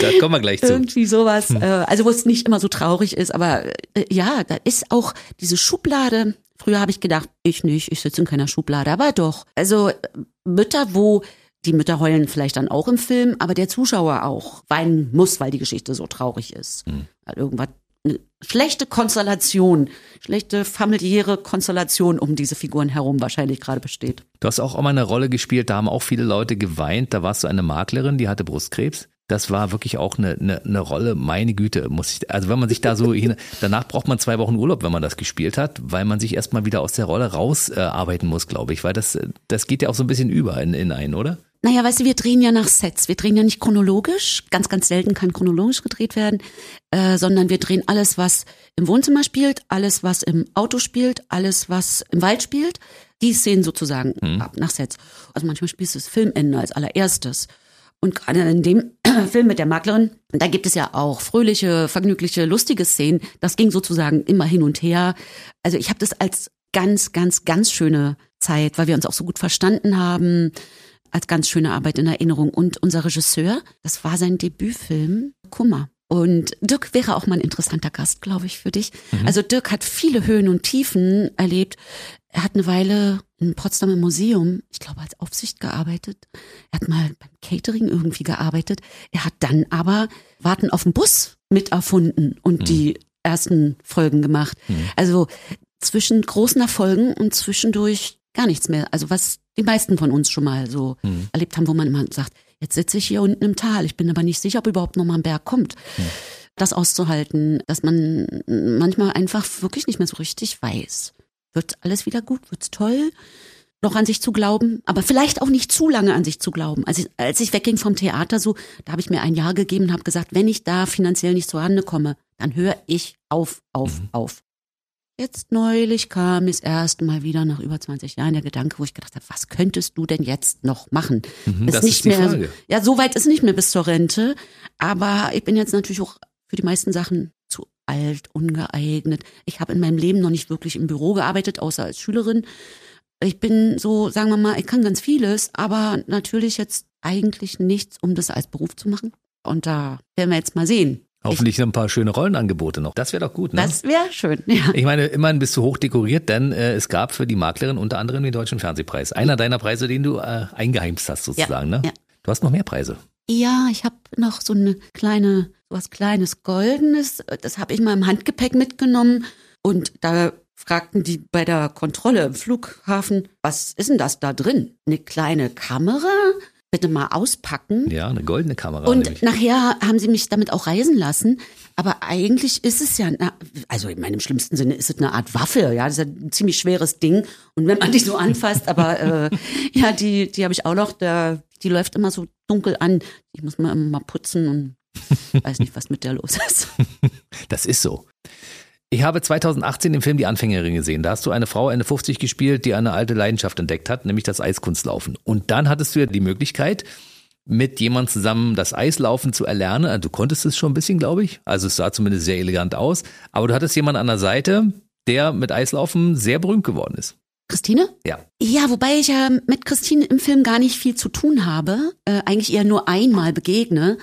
da kommen wir gleich zu. Irgendwie sowas. Hm. Äh, also wo es nicht immer so traurig ist, aber äh, ja, da ist auch diese Schublade. Früher habe ich gedacht, ich nicht, ich sitze in keiner Schublade, aber doch. Also äh, Mütter, wo die Mütter heulen vielleicht dann auch im Film, aber der Zuschauer auch weinen muss, weil die Geschichte so traurig ist. Hm. Irgendwas eine schlechte Konstellation, schlechte familiäre Konstellation um diese Figuren herum wahrscheinlich gerade besteht. Du hast auch immer eine Rolle gespielt, da haben auch viele Leute geweint. Da warst du eine Maklerin, die hatte Brustkrebs. Das war wirklich auch eine, eine, eine Rolle, meine Güte, muss ich, also wenn man sich da so hin, danach braucht man zwei Wochen Urlaub, wenn man das gespielt hat, weil man sich erstmal wieder aus der Rolle rausarbeiten äh, muss, glaube ich, weil das, das geht ja auch so ein bisschen über in, in einen, oder? Naja, weißt du, wir drehen ja nach Sets. Wir drehen ja nicht chronologisch. Ganz, ganz selten kann chronologisch gedreht werden, äh, sondern wir drehen alles, was im Wohnzimmer spielt, alles, was im Auto spielt, alles, was im Wald spielt. Die Szenen sozusagen mhm. ab nach Sets. Also manchmal spielst du das Filmende als allererstes. Und gerade in dem Film mit der Maklerin, da gibt es ja auch fröhliche, vergnügliche, lustige Szenen. Das ging sozusagen immer hin und her. Also ich habe das als ganz, ganz, ganz schöne Zeit, weil wir uns auch so gut verstanden haben als ganz schöne Arbeit in Erinnerung. Und unser Regisseur, das war sein Debütfilm Kummer. Und Dirk wäre auch mal ein interessanter Gast, glaube ich, für dich. Mhm. Also Dirk hat viele Höhen und Tiefen erlebt. Er hat eine Weile im Potsdamer Museum, ich glaube, als Aufsicht gearbeitet. Er hat mal beim Catering irgendwie gearbeitet. Er hat dann aber Warten auf den Bus miterfunden und mhm. die ersten Folgen gemacht. Mhm. Also zwischen großen Erfolgen und zwischendurch gar nichts mehr. Also was die meisten von uns schon mal so mhm. erlebt haben, wo man immer sagt, jetzt sitze ich hier unten im Tal, ich bin aber nicht sicher, ob überhaupt noch mal ein Berg kommt. Mhm. Das auszuhalten, dass man manchmal einfach wirklich nicht mehr so richtig weiß. Wird alles wieder gut? Wird's toll? noch an sich zu glauben, aber vielleicht auch nicht zu lange an sich zu glauben. Als ich, als ich wegging vom Theater, so, da habe ich mir ein Jahr gegeben und habe gesagt, wenn ich da finanziell nicht zurande komme, dann höre ich auf, auf, mhm. auf. Jetzt neulich kam es erst mal wieder nach über 20 Jahren der Gedanke, wo ich gedacht habe, was könntest du denn jetzt noch machen? Mhm, ist das nicht ist die mehr, Frage. Ja, so weit ist nicht mehr bis zur Rente, aber ich bin jetzt natürlich auch für die meisten Sachen zu alt, ungeeignet. Ich habe in meinem Leben noch nicht wirklich im Büro gearbeitet, außer als Schülerin. Ich bin so, sagen wir mal, ich kann ganz vieles, aber natürlich jetzt eigentlich nichts, um das als Beruf zu machen. Und da werden wir jetzt mal sehen. Hoffentlich ich, ein paar schöne Rollenangebote noch. Das wäre doch gut, ne? Das wäre schön, ja. Ich meine, immerhin bist du hoch dekoriert, denn äh, es gab für die Maklerin unter anderem den Deutschen Fernsehpreis. Einer deiner Preise, den du äh, eingeheimst hast sozusagen, ja, ne? Ja. Du hast noch mehr Preise. Ja, ich habe noch so eine kleine, so was kleines Goldenes. Das habe ich mal im Handgepäck mitgenommen. Und da fragten die bei der Kontrolle im Flughafen, was ist denn das da drin? Eine kleine Kamera? Bitte mal auspacken. Ja, eine goldene Kamera. Und nämlich. nachher haben sie mich damit auch reisen lassen. Aber eigentlich ist es ja, also in meinem schlimmsten Sinne ist es eine Art Waffe, ja, das ist ein ziemlich schweres Ding. Und wenn man die so anfasst, aber äh, ja, die, die habe ich auch noch, der, die läuft immer so dunkel an. Die muss man immer mal putzen und weiß nicht, was mit der los ist. Das ist so. Ich habe 2018 den Film Die Anfängerin gesehen. Da hast du eine Frau Ende 50 gespielt, die eine alte Leidenschaft entdeckt hat, nämlich das Eiskunstlaufen. Und dann hattest du ja die Möglichkeit, mit jemand zusammen das Eislaufen zu erlernen. Also du konntest es schon ein bisschen, glaube ich. Also es sah zumindest sehr elegant aus. Aber du hattest jemanden an der Seite, der mit Eislaufen sehr berühmt geworden ist. Christine? Ja. Ja, wobei ich ja mit Christine im Film gar nicht viel zu tun habe, äh, eigentlich eher nur einmal begegne.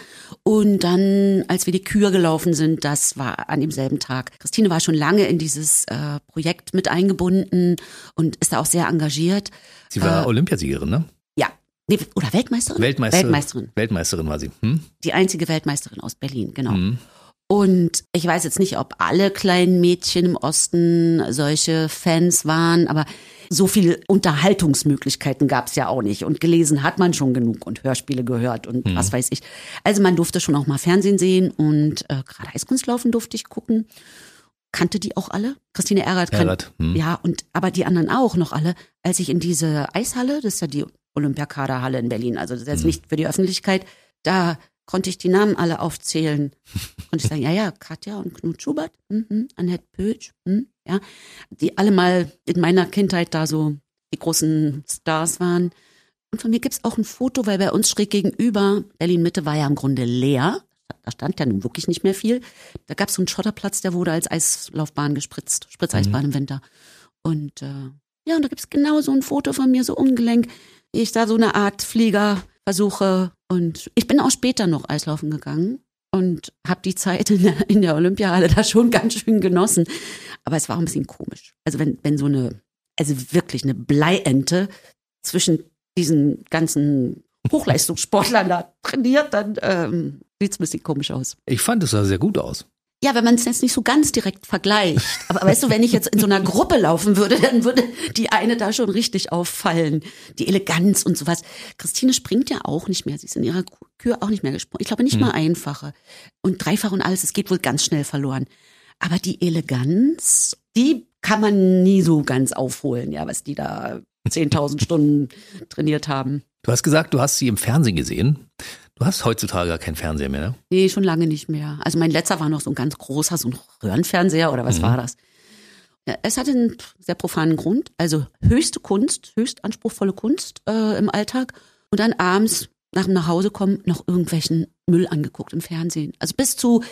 Und dann, als wir die Kür gelaufen sind, das war an demselben Tag. Christine war schon lange in dieses äh, Projekt mit eingebunden und ist da auch sehr engagiert. Sie war äh, Olympiasiegerin, ne? Ja. Nee, oder Weltmeisterin? Weltmeisterin. Weltmeisterin. Weltmeisterin war sie. Hm? Die einzige Weltmeisterin aus Berlin, genau. Hm. Und ich weiß jetzt nicht, ob alle kleinen Mädchen im Osten solche Fans waren, aber so viele Unterhaltungsmöglichkeiten gab es ja auch nicht. Und gelesen hat man schon genug und Hörspiele gehört und mhm. was weiß ich. Also man durfte schon auch mal Fernsehen sehen und äh, gerade Eiskunstlaufen durfte ich gucken. Kannte die auch alle? Christine Erhard kannte. Mhm. Ja, und aber die anderen auch noch alle. Als ich in diese Eishalle, das ist ja die Olympiakaderhalle in Berlin, also das ist jetzt mhm. nicht für die Öffentlichkeit, da konnte ich die Namen alle aufzählen. Konnte ich sagen, ja, ja, Katja und Knut Schubert, mhm, Annette Pötsch, mhm, ja, die alle mal in meiner Kindheit da so die großen Stars waren. Und von mir gibt's auch ein Foto, weil bei uns schräg gegenüber, Berlin-Mitte war ja im Grunde leer. Da stand ja nun wirklich nicht mehr viel. Da gab's so einen Schotterplatz, der wurde als Eislaufbahn gespritzt, Spritzeisbahn mhm. im Winter. Und äh, ja, und da gibt's genau so ein Foto von mir, so ungelenk. Ich da so eine Art Flieger versuche. Und ich bin auch später noch Eislaufen gegangen und habe die Zeit in der, in der Olympiahalle da schon ganz schön genossen. Aber es war ein bisschen komisch. Also wenn, wenn so eine, also wirklich eine Bleiente zwischen diesen ganzen Hochleistungssportlern da trainiert, dann ähm, sieht es ein bisschen komisch aus. Ich fand es sah sehr gut aus. Ja, wenn man es jetzt nicht so ganz direkt vergleicht. Aber weißt du, wenn ich jetzt in so einer Gruppe laufen würde, dann würde die eine da schon richtig auffallen. Die Eleganz und sowas. Christine springt ja auch nicht mehr. Sie ist in ihrer Kür auch nicht mehr gesprungen. Ich glaube nicht hm. mal einfache. Und dreifach und alles, es geht wohl ganz schnell verloren. Aber die Eleganz, die kann man nie so ganz aufholen, ja, was die da 10.000 Stunden trainiert haben. Du hast gesagt, du hast sie im Fernsehen gesehen. Du hast heutzutage gar keinen Fernseher mehr, ne? Nee, schon lange nicht mehr. Also mein letzter war noch so ein ganz großer, so ein Röhrenfernseher oder was mhm. war das? Es hatte einen sehr profanen Grund. Also höchste Kunst, höchst anspruchsvolle Kunst äh, im Alltag. Und dann abends nach dem Nachhausekommen noch irgendwelchen Müll angeguckt im Fernsehen. Also bis zu,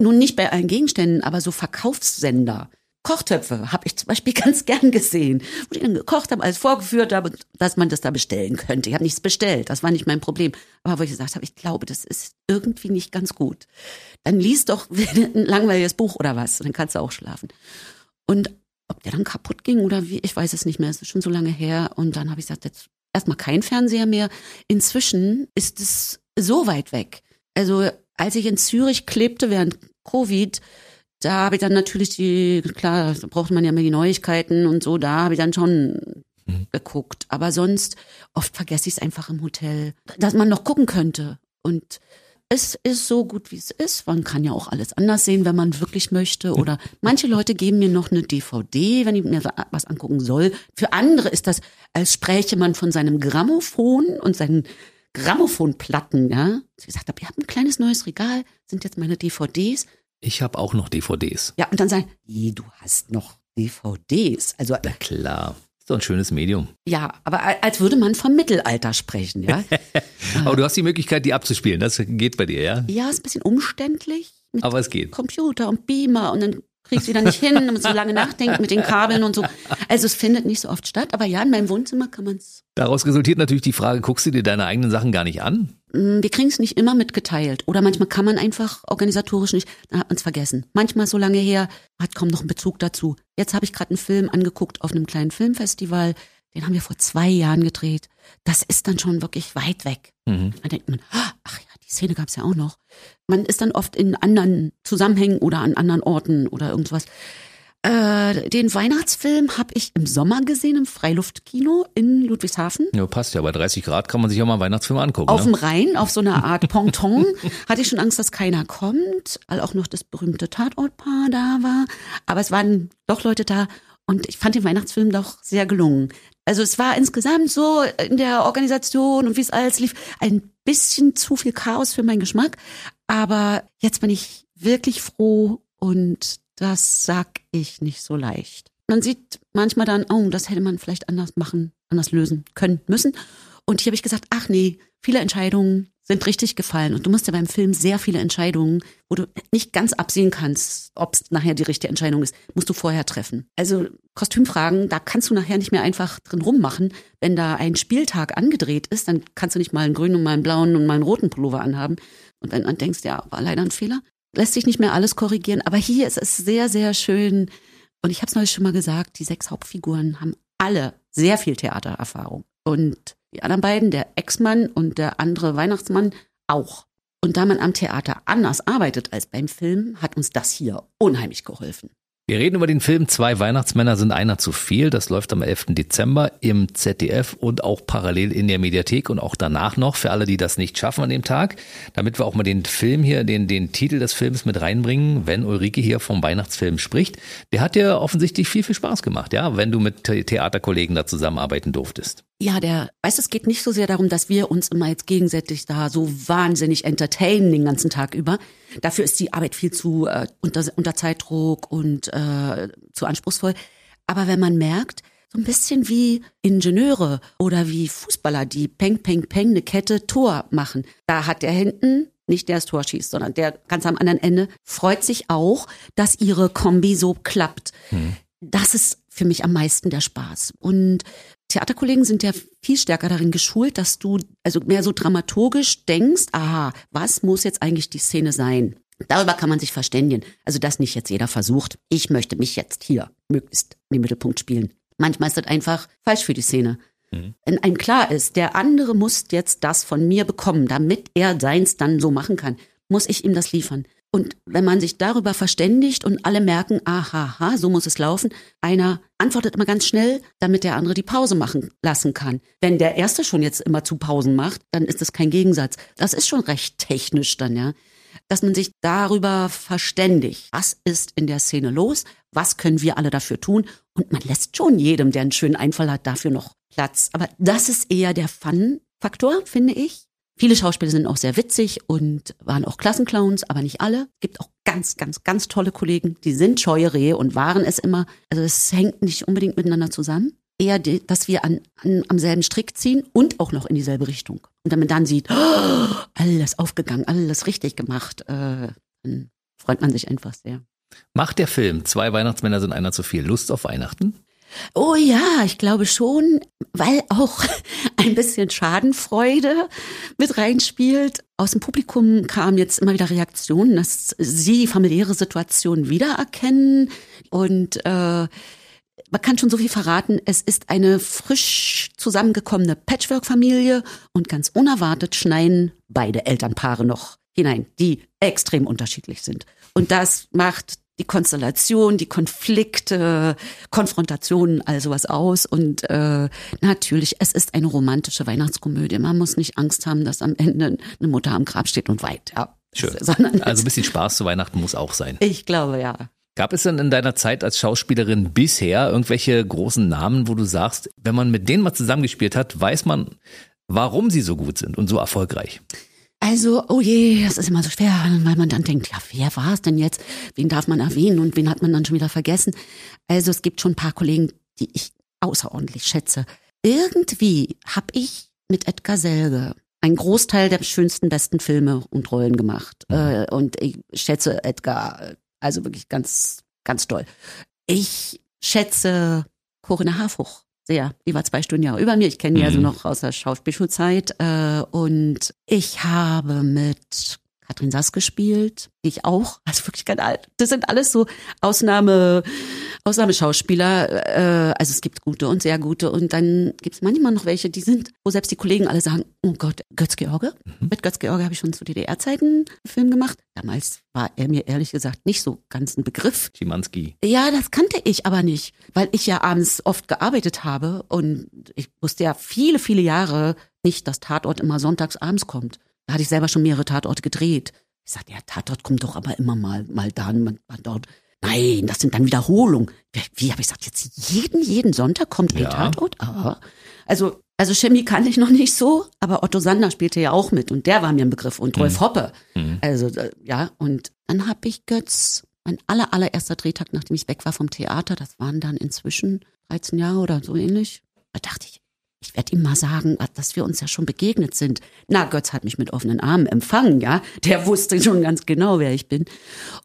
nun nicht bei allen Gegenständen, aber so Verkaufssender. Kochtöpfe habe ich zum Beispiel ganz gern gesehen, wo die dann gekocht haben, alles vorgeführt habe, dass man das da bestellen könnte. Ich habe nichts bestellt, das war nicht mein Problem. Aber wo ich gesagt habe, ich glaube, das ist irgendwie nicht ganz gut. Dann liest doch ein langweiliges Buch oder was, dann kannst du auch schlafen. Und ob der dann kaputt ging oder wie, ich weiß es nicht mehr, es ist schon so lange her. Und dann habe ich gesagt, jetzt erstmal kein Fernseher mehr. Inzwischen ist es so weit weg. Also als ich in Zürich klebte während Covid, da habe ich dann natürlich die, klar, da braucht man ja mehr die Neuigkeiten und so, da habe ich dann schon mhm. geguckt. Aber sonst, oft vergesse ich es einfach im Hotel, dass man noch gucken könnte. Und es ist so gut, wie es ist. Man kann ja auch alles anders sehen, wenn man wirklich möchte. Oder manche Leute geben mir noch eine DVD, wenn ich mir was angucken soll. Für andere ist das, als spräche man von seinem Grammophon und seinen Grammophonplatten, ja. Sie gesagt habe, ihr habt ein kleines neues Regal, sind jetzt meine DVDs. Ich habe auch noch DVDs. Ja, und dann sagen, wie, du hast noch DVDs. Also Na klar. Ist doch ein schönes Medium. ja, aber als würde man vom Mittelalter sprechen, ja. Aber du hast die Möglichkeit, die abzuspielen. Das geht bei dir, ja? ja, ist ein bisschen umständlich Aber es geht. Computer und Beamer und dann kriegst du wieder nicht hin und so lange nachdenken mit den Kabeln und so. Also es findet nicht so oft statt, aber ja, in meinem Wohnzimmer kann man es. Daraus resultiert natürlich die Frage, guckst du dir deine eigenen Sachen gar nicht an? Wir kriegen es nicht immer mitgeteilt. Oder manchmal kann man einfach organisatorisch nicht, dann hat man es vergessen. Manchmal so lange her, hat kaum noch einen Bezug dazu. Jetzt habe ich gerade einen Film angeguckt auf einem kleinen Filmfestival. Den haben wir vor zwei Jahren gedreht. Das ist dann schon wirklich weit weg. Mhm. Da denkt man, ach ja, die Szene gab es ja auch noch. Man ist dann oft in anderen Zusammenhängen oder an anderen Orten oder irgendwas. Äh, den Weihnachtsfilm habe ich im Sommer gesehen im Freiluftkino in Ludwigshafen. Ja, passt ja. Bei 30 Grad kann man sich auch mal einen Weihnachtsfilm angucken. Auf dem Ne? Rhein, auf so einer Art Ponton, hatte ich schon Angst, dass keiner kommt, weil auch noch das berühmte Tatortpaar da war. Aber es waren doch Leute da und ich fand den Weihnachtsfilm doch sehr gelungen. Also es war insgesamt so in der Organisation und wie es alles lief, ein bisschen zu viel Chaos für meinen Geschmack. Aber jetzt bin ich wirklich froh und das sag ich nicht so leicht. Man sieht manchmal dann, oh, das hätte man vielleicht anders machen, anders lösen können müssen. Und hier habe ich gesagt, ach nee, viele Entscheidungen sind richtig gefallen. Und du musst ja beim Film sehr viele Entscheidungen, wo du nicht ganz absehen kannst, ob es nachher die richtige Entscheidung ist, musst du vorher treffen. Also Kostümfragen, da kannst du nachher nicht mehr einfach drin rummachen. Wenn da ein Spieltag angedreht ist, dann kannst du nicht mal einen grünen und mal einen blauen und mal einen roten Pullover anhaben. Und wenn man denkst, ja, war leider ein Fehler, lässt sich nicht mehr alles korrigieren. Aber hier ist es sehr, sehr schön. Und ich habe es neulich schon mal gesagt, die sechs Hauptfiguren haben alle sehr viel Theatererfahrung. Und die anderen beiden, der Ex-Mann und der andere Weihnachtsmann, auch. Und da man am Theater anders arbeitet als beim Film, hat uns das hier unheimlich geholfen. Wir reden über den Film Zwei Weihnachtsmänner sind einer zu viel. Das läuft am 11. Dezember im ZDF und auch parallel in der Mediathek und auch danach noch für alle, die das nicht schaffen an dem Tag. Damit wir auch mal den Film hier, den, den Titel des Films mit reinbringen, wenn Ulrike hier vom Weihnachtsfilm spricht. Der hat dir offensichtlich viel, viel Spaß gemacht, ja, wenn du mit The- Theaterkollegen da zusammenarbeiten durftest. Ja, der, weißt du, es geht nicht so sehr darum, dass wir uns immer jetzt gegenseitig da so wahnsinnig entertainen den ganzen Tag über. Dafür ist die Arbeit viel zu äh, unter, unter Zeitdruck und äh, zu anspruchsvoll. Aber wenn man merkt, so ein bisschen wie Ingenieure oder wie Fußballer, die Peng, Peng, Peng eine Kette Tor machen. Da hat der hinten nicht der das Tor schießt, sondern der ganz am anderen Ende freut sich auch, dass ihre Kombi so klappt. Das ist für mich am meisten der Spaß. Und Theaterkollegen sind ja viel stärker darin geschult, dass du also mehr so dramaturgisch denkst, aha, was muss jetzt eigentlich die Szene sein? Darüber kann man sich verständigen. Also, dass nicht jetzt jeder versucht, ich möchte mich jetzt hier möglichst in den Mittelpunkt spielen. Manchmal ist das einfach falsch für die Szene. Wenn einem klar ist, der andere muss jetzt das von mir bekommen, damit er seins dann so machen kann, muss ich ihm das liefern. Und wenn man sich darüber verständigt und alle merken, aha, aha, so muss es laufen, einer antwortet immer ganz schnell, damit der andere die Pause machen lassen kann. Wenn der erste schon jetzt immer zu Pausen macht, dann ist das kein Gegensatz. Das ist schon recht technisch dann, ja. Dass man sich darüber verständigt, was ist in der Szene los, was können wir alle dafür tun und man lässt schon jedem, der einen schönen Einfall hat, dafür noch Platz. Aber das ist eher der Fun-Faktor, finde ich. Viele Schauspieler sind auch sehr witzig und waren auch Klassenclowns, aber nicht alle. Es gibt auch ganz, ganz, ganz tolle Kollegen, die sind scheue Rehe und waren es immer. Also es hängt nicht unbedingt miteinander zusammen. Eher, die, dass wir an, an, am selben Strick ziehen und auch noch in dieselbe Richtung. Und wenn man dann sieht, oh, alles aufgegangen, alles richtig gemacht, äh, dann freut man sich einfach sehr. Macht der Film Zwei Weihnachtsmänner sind einer zu viel Lust auf Weihnachten? Oh ja, ich glaube schon, weil auch ein bisschen Schadenfreude mit reinspielt. Aus dem Publikum kamen jetzt immer wieder Reaktionen, dass sie die familiäre Situation wiedererkennen und äh, man kann schon so viel verraten. Es ist eine frisch zusammengekommene Patchwork-Familie und ganz unerwartet schneien beide Elternpaare noch hinein, die extrem unterschiedlich sind. Und das macht die Konstellation, die Konflikte, Konfrontationen, all sowas aus. Und äh, natürlich, es ist eine romantische Weihnachtskomödie. Man muss nicht Angst haben, dass am Ende eine Mutter am Grab steht und weint. Ja. Schön. Also ein bisschen Spaß zu Weihnachten muss auch sein. Ich glaube, ja. Gab es denn in deiner Zeit als Schauspielerin bisher irgendwelche großen Namen, wo du sagst, wenn man mit denen mal zusammengespielt hat, weiß man, warum sie so gut sind und so erfolgreich? Also, oh je, das ist immer so schwer, weil man dann denkt, ja, wer war es denn jetzt? Wen darf man erwähnen und wen hat man dann schon wieder vergessen? Also es gibt schon ein paar Kollegen, die ich außerordentlich schätze. Irgendwie habe ich mit Edgar Selge einen Großteil der schönsten, besten Filme und Rollen gemacht. Mhm. Äh, und ich schätze Edgar also wirklich ganz, ganz toll. Ich schätze Corinna Harfuch sehr. Die war zwei Stunden Jahre über mir. Ich kenne die also mhm. also noch aus der Schauspielschulzeit. Äh, und ich habe mit Katrin Sass gespielt, ich auch, also wirklich ganz alt. Das sind alles so Ausnahme, Ausnahmeschauspieler. Äh, also es gibt gute und sehr gute und dann gibt es manchmal noch welche, die sind, wo selbst die Kollegen alle sagen, oh Gott, Götz-George. Mhm. Mit Götz-George habe ich schon zu DDR-Zeiten einen Film gemacht. Damals war er mir ehrlich gesagt nicht so ganz ein Begriff. Schimanski. Ja, das kannte ich aber nicht, weil ich ja abends oft gearbeitet habe und ich wusste ja viele, viele Jahre nicht, dass Tatort immer sonntags abends kommt. Da hatte ich selber schon mehrere Tatorte gedreht. Ich sagte, ja, Tatort kommt doch aber immer mal, mal da, mal, dort. Nein, das sind dann Wiederholungen. Wie habe ich gesagt, jetzt jeden, jeden Sonntag kommt ein ja. Tatort? Aber, also, also Chemie kannte ich noch nicht so, aber Otto Sander spielte ja auch mit und der war mir ein Begriff und Rolf mhm. Hoppe. Mhm. Also, äh, ja, und dann habe ich Götz, mein aller, allererster Drehtag, nachdem ich weg war vom Theater, das waren dann inzwischen 13 Jahre oder so ähnlich. Da dachte ich, ich werde ihm mal sagen, dass wir uns ja schon begegnet sind. Na, Götz hat mich mit offenen Armen empfangen, ja. Der wusste schon ganz genau, wer ich bin.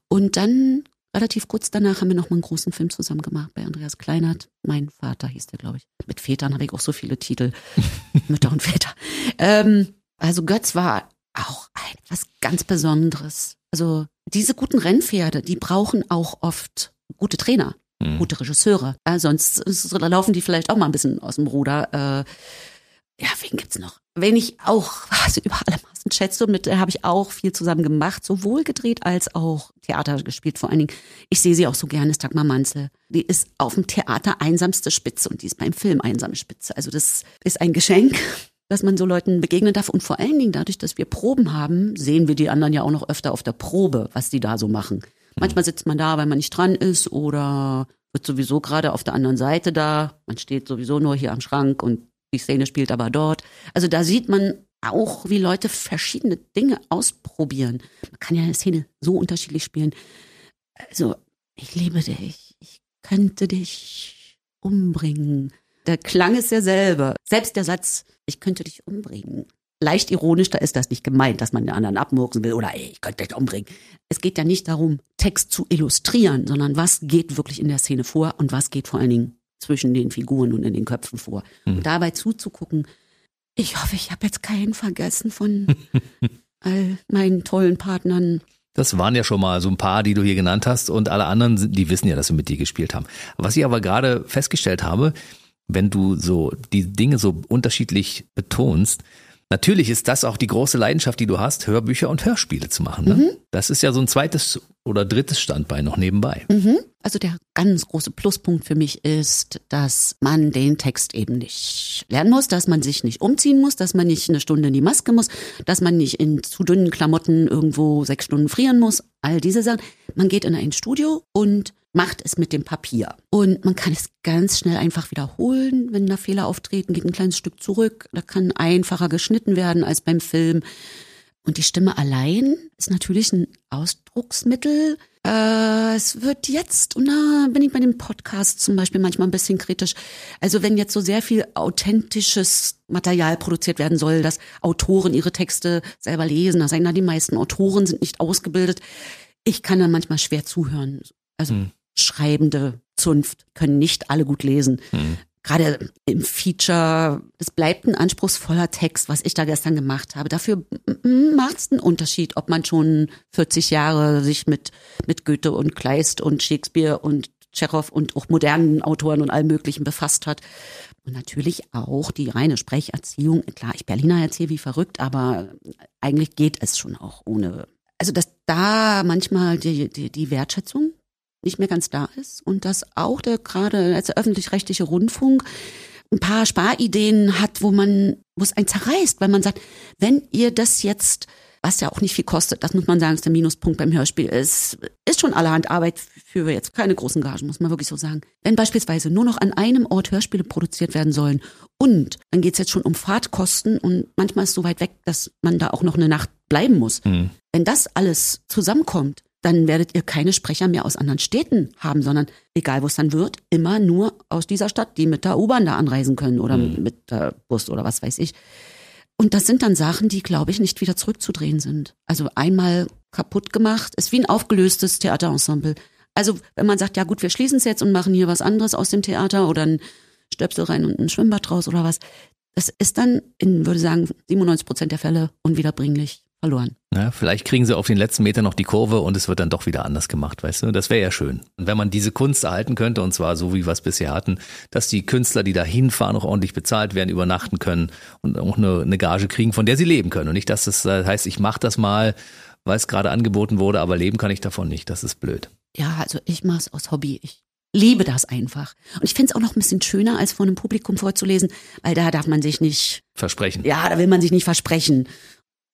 Und dann, relativ kurz danach, haben wir noch mal einen großen Film zusammen gemacht bei Andreas Kleinert. Mein Vater hieß der, glaube ich. Mit Vätern habe ich auch so viele Titel. Mütter und Väter. Ähm, also Götz war auch etwas ganz Besonderes. Also diese guten Rennpferde, die brauchen auch oft gute Trainer mhm. gute Regisseure. Ja, sonst da laufen die vielleicht auch mal ein bisschen aus dem Ruder. Äh, ja, wen gibt's noch? Wen ich auch also über alle Maßen schätze, mit der habe ich auch viel zusammen gemacht, sowohl gedreht als auch Theater gespielt. Vor allen Dingen, ich sehe sie auch so gerne, ist Dagmar Manzel. Die ist auf dem Theater einsamste Spitze und die ist beim Film einsame Spitze. Also das ist ein Geschenk, dass man so Leuten begegnen darf. Und vor allen Dingen dadurch, dass wir Proben haben, sehen wir die anderen ja auch noch öfter auf der Probe, was die da so machen. Manchmal sitzt man da, weil man nicht dran ist oder wird sowieso gerade auf der anderen Seite da. Man steht sowieso nur hier am Schrank und die Szene spielt aber dort. Also da sieht man auch, wie Leute verschiedene Dinge ausprobieren. Man kann ja eine Szene so unterschiedlich spielen. Also, ich liebe dich. Ich könnte dich umbringen. Der Klang ist derselbe. Selbst der Satz, ich könnte dich umbringen, leicht ironisch, da ist das nicht gemeint, dass man den anderen abmurksen will oder ey, ich könnte dich umbringen. Es geht ja nicht darum, Text zu illustrieren, sondern was geht wirklich in der Szene vor und was geht vor allen Dingen zwischen den Figuren und in den Köpfen vor. Mhm. Und dabei zuzugucken, ich hoffe, ich habe jetzt keinen vergessen von all meinen tollen Partnern. Das waren ja schon mal so ein paar, die du hier genannt hast und alle anderen, die wissen ja, dass wir mit dir gespielt haben. Was ich aber gerade festgestellt habe, wenn du so die Dinge so unterschiedlich betonst, Natürlich ist das auch die große Leidenschaft, die du hast, Hörbücher und Hörspiele zu machen. Ne? Mhm. Das ist ja so ein zweites oder drittes Standbein noch nebenbei. Mhm. Also der ganz große Pluspunkt für mich ist, dass man den Text eben nicht lernen muss, dass man sich nicht umziehen muss, dass man nicht eine Stunde in die Maske muss, dass man nicht in zu dünnen Klamotten irgendwo sechs Stunden frieren muss. All diese Sachen. Man geht in ein Studio und macht es mit dem Papier. Und man kann es ganz schnell einfach wiederholen, wenn da Fehler auftreten, geht ein kleines Stück zurück. Da kann einfacher geschnitten werden als beim Film. Und die Stimme allein ist natürlich ein Ausdrucksmittel. Äh, es wird jetzt, und da bin ich bei dem Podcast zum Beispiel manchmal ein bisschen kritisch. Also wenn jetzt so sehr viel authentisches Material produziert werden soll, dass Autoren ihre Texte selber lesen, da sagen, na, die meisten Autoren sind nicht ausgebildet. Ich kann dann manchmal schwer zuhören. Also hm schreibende Zunft, können nicht alle gut lesen. Mhm. Gerade im Feature, es bleibt ein anspruchsvoller Text, was ich da gestern gemacht habe. Dafür macht es einen Unterschied, ob man schon 40 Jahre sich mit, mit Goethe und Kleist und Shakespeare und Tschechow und auch modernen Autoren und allem Möglichen befasst hat. Und natürlich auch die reine Sprecherziehung. Klar, ich Berliner erzähle wie verrückt, aber eigentlich geht es schon auch ohne. Also, dass da manchmal die, die, die Wertschätzung nicht mehr ganz da ist und dass auch der gerade als öffentlich-rechtliche Rundfunk ein paar Sparideen hat, wo man, wo es einen zerreißt, weil man sagt, wenn ihr das jetzt was ja auch nicht viel kostet. Das muss man sagen, ist der Minuspunkt beim Hörspiel. Es ist schon allerhand Arbeit für jetzt keine großen Gagen, muss man wirklich so sagen. Wenn beispielsweise nur noch an einem Ort Hörspiele produziert werden sollen und dann geht's jetzt schon um Fahrtkosten und manchmal ist es so weit weg, dass man da auch noch eine Nacht bleiben muss. Mhm. Wenn das alles zusammenkommt, dann werdet ihr keine Sprecher mehr aus anderen Städten haben, sondern egal wo es dann wird, immer nur aus dieser Stadt, die mit der U-Bahn da anreisen können oder mhm. mit der Bus oder was weiß ich. Und das sind dann Sachen, die, glaube ich, nicht wieder zurückzudrehen sind. Also einmal kaputt gemacht, ist wie ein aufgelöstes Theaterensemble. Also wenn man sagt, ja gut, wir schließen es jetzt und machen hier was anderes aus dem Theater oder ein Stöpsel rein und ein Schwimmbad draus oder was, das ist dann in, würde sagen, 97 Prozent der Fälle unwiederbringlich verloren. Ja, vielleicht kriegen sie auf den letzten Meter noch die Kurve und es wird dann doch wieder anders gemacht, weißt du? Das wäre ja schön. Und wenn man diese Kunst erhalten könnte, und zwar so wie wir es bisher hatten, dass die Künstler, die da hinfahren, auch ordentlich bezahlt werden, übernachten können und auch eine, eine Gage kriegen, von der sie leben können. Und nicht, dass das äh, heißt, ich mache das mal, weil es gerade angeboten wurde, aber leben kann ich davon nicht. Das ist blöd. Ja, also ich mache es aus Hobby. Ich liebe das einfach. Und ich finde es auch noch ein bisschen schöner, als vor einem Publikum vorzulesen, weil da darf man sich nicht versprechen. Ja, da will man sich nicht versprechen.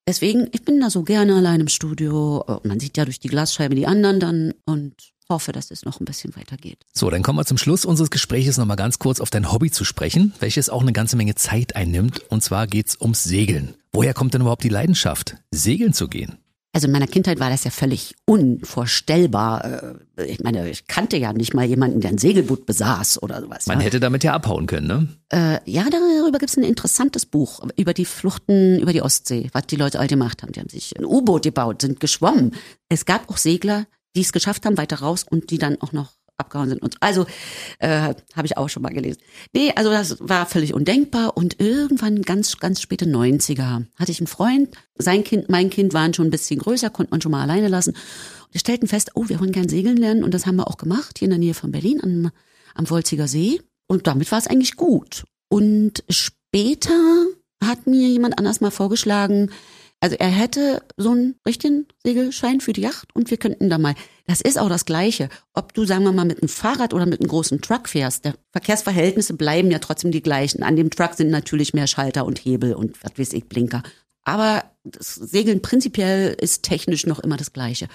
Deswegen, ich bin da so gerne allein im Studio. Man sieht ja durch die Glasscheibe die anderen dann und hoffe, dass es noch ein bisschen weitergeht. So, dann kommen wir zum Schluss unseres Gespräches nochmal ganz kurz auf dein Hobby zu sprechen, welches auch eine ganze Menge Zeit einnimmt. Und zwar geht's ums Segeln. Woher kommt denn überhaupt die Leidenschaft, segeln zu gehen? Also in meiner Kindheit war das ja völlig unvorstellbar. Äh, ich meine, ich kannte ja nicht mal jemanden, der ein Segelboot besaß oder sowas. Man ja. hätte damit ja abhauen können, ne? Äh, ja, darüber gibt es ein interessantes Buch über die Fluchten über die Ostsee, was die Leute all gemacht haben. Die haben sich ein U-Boot gebaut, sind geschwommen. Es gab auch Segler, die es geschafft haben, weiter raus und die dann auch noch abgehauen sind. Und also äh, habe ich auch schon mal gelesen. Nee, also das war völlig undenkbar. Und irgendwann ganz, ganz späte 90er hatte ich einen Freund, sein Kind, mein Kind waren schon ein bisschen größer, konnte man schon mal alleine lassen. Und wir stellten fest, oh, wir wollen gern segeln lernen. Und das haben wir auch gemacht, hier in der Nähe von Berlin am, am Wolziger See. Und damit war es eigentlich gut. Und später hat mir jemand anders mal vorgeschlagen, also er hätte so einen richtigen Segelschein für die Yacht und wir könnten da mal. Das ist auch das Gleiche. Ob du, sagen wir mal, mit einem Fahrrad oder mit einem großen Truck fährst, der Verkehrsverhältnisse bleiben ja trotzdem die gleichen. An dem Truck sind natürlich mehr Schalter und Hebel und was weiß ich, Blinker. Aber das Segeln prinzipiell ist technisch noch immer das Gleiche.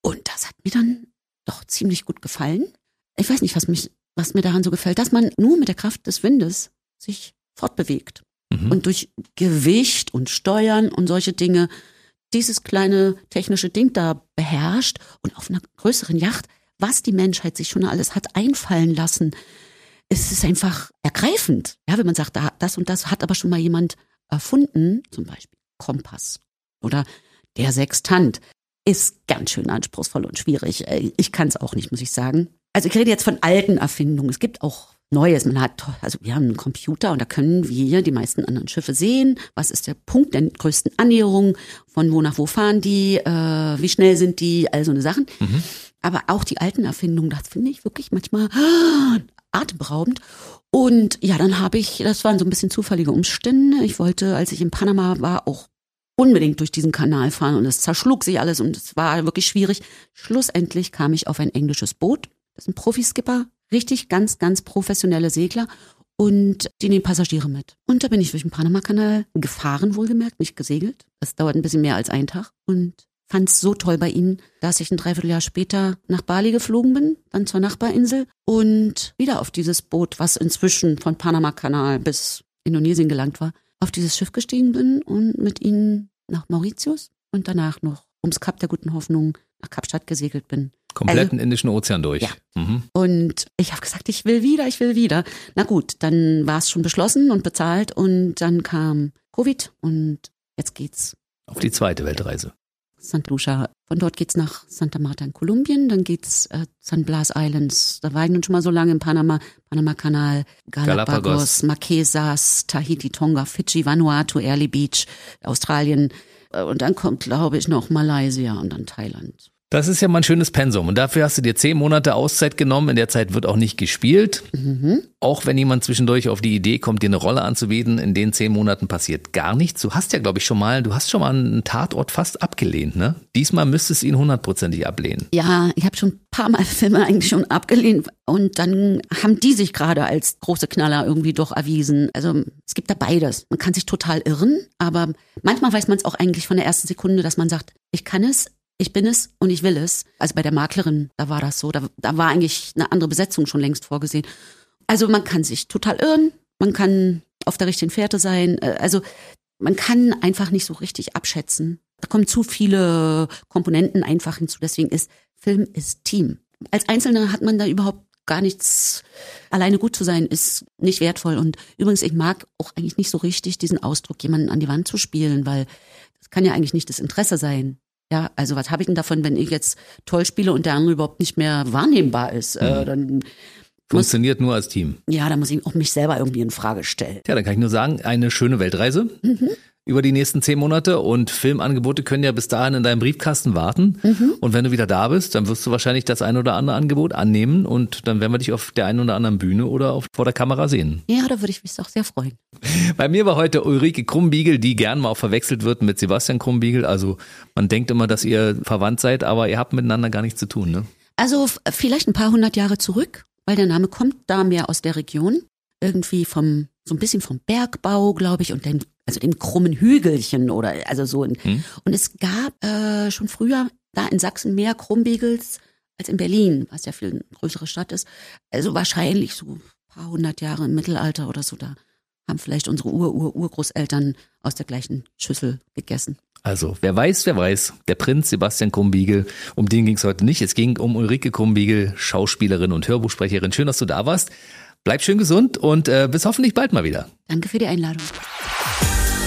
Und das hat mir dann doch ziemlich gut gefallen. Ich weiß nicht, was mich, was mir daran so gefällt, dass man nur mit der Kraft des Windes sich fortbewegt mhm. und durch Gewicht und Steuern und solche Dinge dieses kleine technische Ding da beherrscht und auf einer größeren Yacht, was die Menschheit sich schon alles hat einfallen lassen. Es ist einfach ergreifend, ja, wenn man sagt, das und das hat aber schon mal jemand erfunden, zum Beispiel Kompass oder der Sextant, ist ganz schön anspruchsvoll und schwierig. Äh, ich kann es auch nicht, muss ich sagen. Also ich rede jetzt von alten Erfindungen. Es gibt auch Neues. Man hat, also wir haben einen Computer und da können wir die meisten anderen Schiffe sehen. Was ist der Punkt der größten Annäherung? Von wo nach wo fahren die? Äh, wie schnell sind die? All so eine Sachen. Mhm. Aber auch die alten Erfindungen, das finde ich wirklich manchmal ah, atemberaubend. Und ja, dann habe ich, das waren so ein bisschen zufällige Umstände. Ich wollte, als ich in Panama war, auch unbedingt durch diesen Kanal fahren und es zerschlug sich alles und es war wirklich schwierig. Schlussendlich kam ich auf ein englisches Boot. Das ist ein Profiskipper, richtig ganz, ganz professionelle Segler und die nehmen Passagiere mit. Und da bin ich durch den Panama-Kanal gefahren, wohlgemerkt, nicht gesegelt. Das dauert ein bisschen mehr als einen Tag und fand es so toll bei ihnen, dass ich ein Dreivierteljahr später nach Bali geflogen bin, dann zur Nachbarinsel und wieder auf dieses Boot, was inzwischen von Panama-Kanal bis Indonesien gelangt war, auf dieses Schiff gestiegen bin und mit ihnen nach Mauritius und danach noch ums Kap der Guten Hoffnung nach Kapstadt gesegelt bin. Kompletten also, Indischen Ozean durch. Ja. Mhm. Und ich habe gesagt, ich will wieder, ich will wieder. Na gut, dann war es schon beschlossen und bezahlt und dann kam Covid und jetzt geht's. Auf die zweite Weltreise. St. Lucia. Von dort geht's nach Santa Marta in Kolumbien, dann geht's äh, San Blas Islands. Da war ich nun schon mal so lange in Panama, Panama-Kanal, Galapagos, Galapagos, Marquesas, Tahiti, Tonga, Fidschi, Vanuatu, Early Beach, Australien. Äh, und dann kommt, glaube ich, noch Malaysia und dann Thailand. Das ist ja mal ein schönes Pensum. Und dafür hast du dir zehn Monate Auszeit genommen. In der Zeit wird auch nicht gespielt. Mhm. Auch wenn jemand zwischendurch auf die Idee kommt, dir eine Rolle anzubieten, in den zehn Monaten passiert gar nichts. Du hast ja, glaube ich, schon mal, du hast schon mal einen Tatort fast abgelehnt, ne? Diesmal müsstest du ihn hundertprozentig ablehnen. Ja, ich habe schon ein paar Mal Filme eigentlich schon abgelehnt. Und dann haben die sich gerade als große Knaller irgendwie doch erwiesen. Also es gibt da beides. Man kann sich total irren, aber manchmal weiß man es auch eigentlich von der ersten Sekunde, dass man sagt, ich kann es, ich bin es und ich will es. Also bei der Maklerin, da war das so. Da, da war eigentlich eine andere Besetzung schon längst vorgesehen. Also man kann sich total irren, man kann auf der richtigen Fährte sein. Äh, also man kann einfach nicht so richtig abschätzen. Da kommen zu viele Komponenten einfach hinzu. Deswegen ist Film ist Team. Als Einzelner hat man da überhaupt gar nichts. Alleine gut zu sein ist nicht wertvoll. Und übrigens, ich mag auch eigentlich nicht so richtig diesen Ausdruck, jemanden an die Wand zu spielen, weil das kann ja eigentlich nicht das Interesse sein. Ja, also was habe ich denn davon, wenn ich jetzt toll spiele und der andere überhaupt nicht mehr wahrnehmbar ist? Äh, mhm. Äh, dann Funktioniert nur als Team. Ja, da muss ich auch mich selber irgendwie in Frage stellen. Ja, dann kann ich nur sagen, eine schöne Weltreise. Mhm über die nächsten zehn Monate und Filmangebote können ja bis dahin in deinem Briefkasten warten. Mhm. Und wenn du wieder da bist, dann wirst du wahrscheinlich das ein oder andere Angebot annehmen und dann werden wir dich auf der einen oder anderen Bühne oder auf, vor der Kamera sehen. Ja, da würde ich mich auch sehr freuen. Bei mir war heute Ulrike Krumbiegel, die gern mal auch verwechselt wird mit Sebastian Krumbiegel. Also man denkt immer, dass ihr verwandt seid, aber ihr habt miteinander gar nichts zu tun, ne? Also vielleicht ein paar hundert Jahre zurück, weil der Name kommt da mehr aus der Region. Irgendwie vom, so ein bisschen vom Bergbau, glaube ich, und den also den krummen Hügelchen oder also so. Hm. Und es gab äh, schon früher da in Sachsen mehr Krummbiegels als in Berlin, was ja viel eine größere Stadt ist. Also wahrscheinlich so ein paar hundert Jahre im Mittelalter oder so. Da haben vielleicht unsere Ur-Ur-Urgroßeltern aus der gleichen Schüssel gegessen. Also, wer weiß, wer weiß. Der Prinz Sebastian Krumbiegel, um den ging es heute nicht. Es ging um Ulrike Krumbiegel, Schauspielerin und Hörbuchsprecherin. Schön, dass du da warst. Bleib schön gesund und äh, bis hoffentlich bald mal wieder. Danke für die Einladung.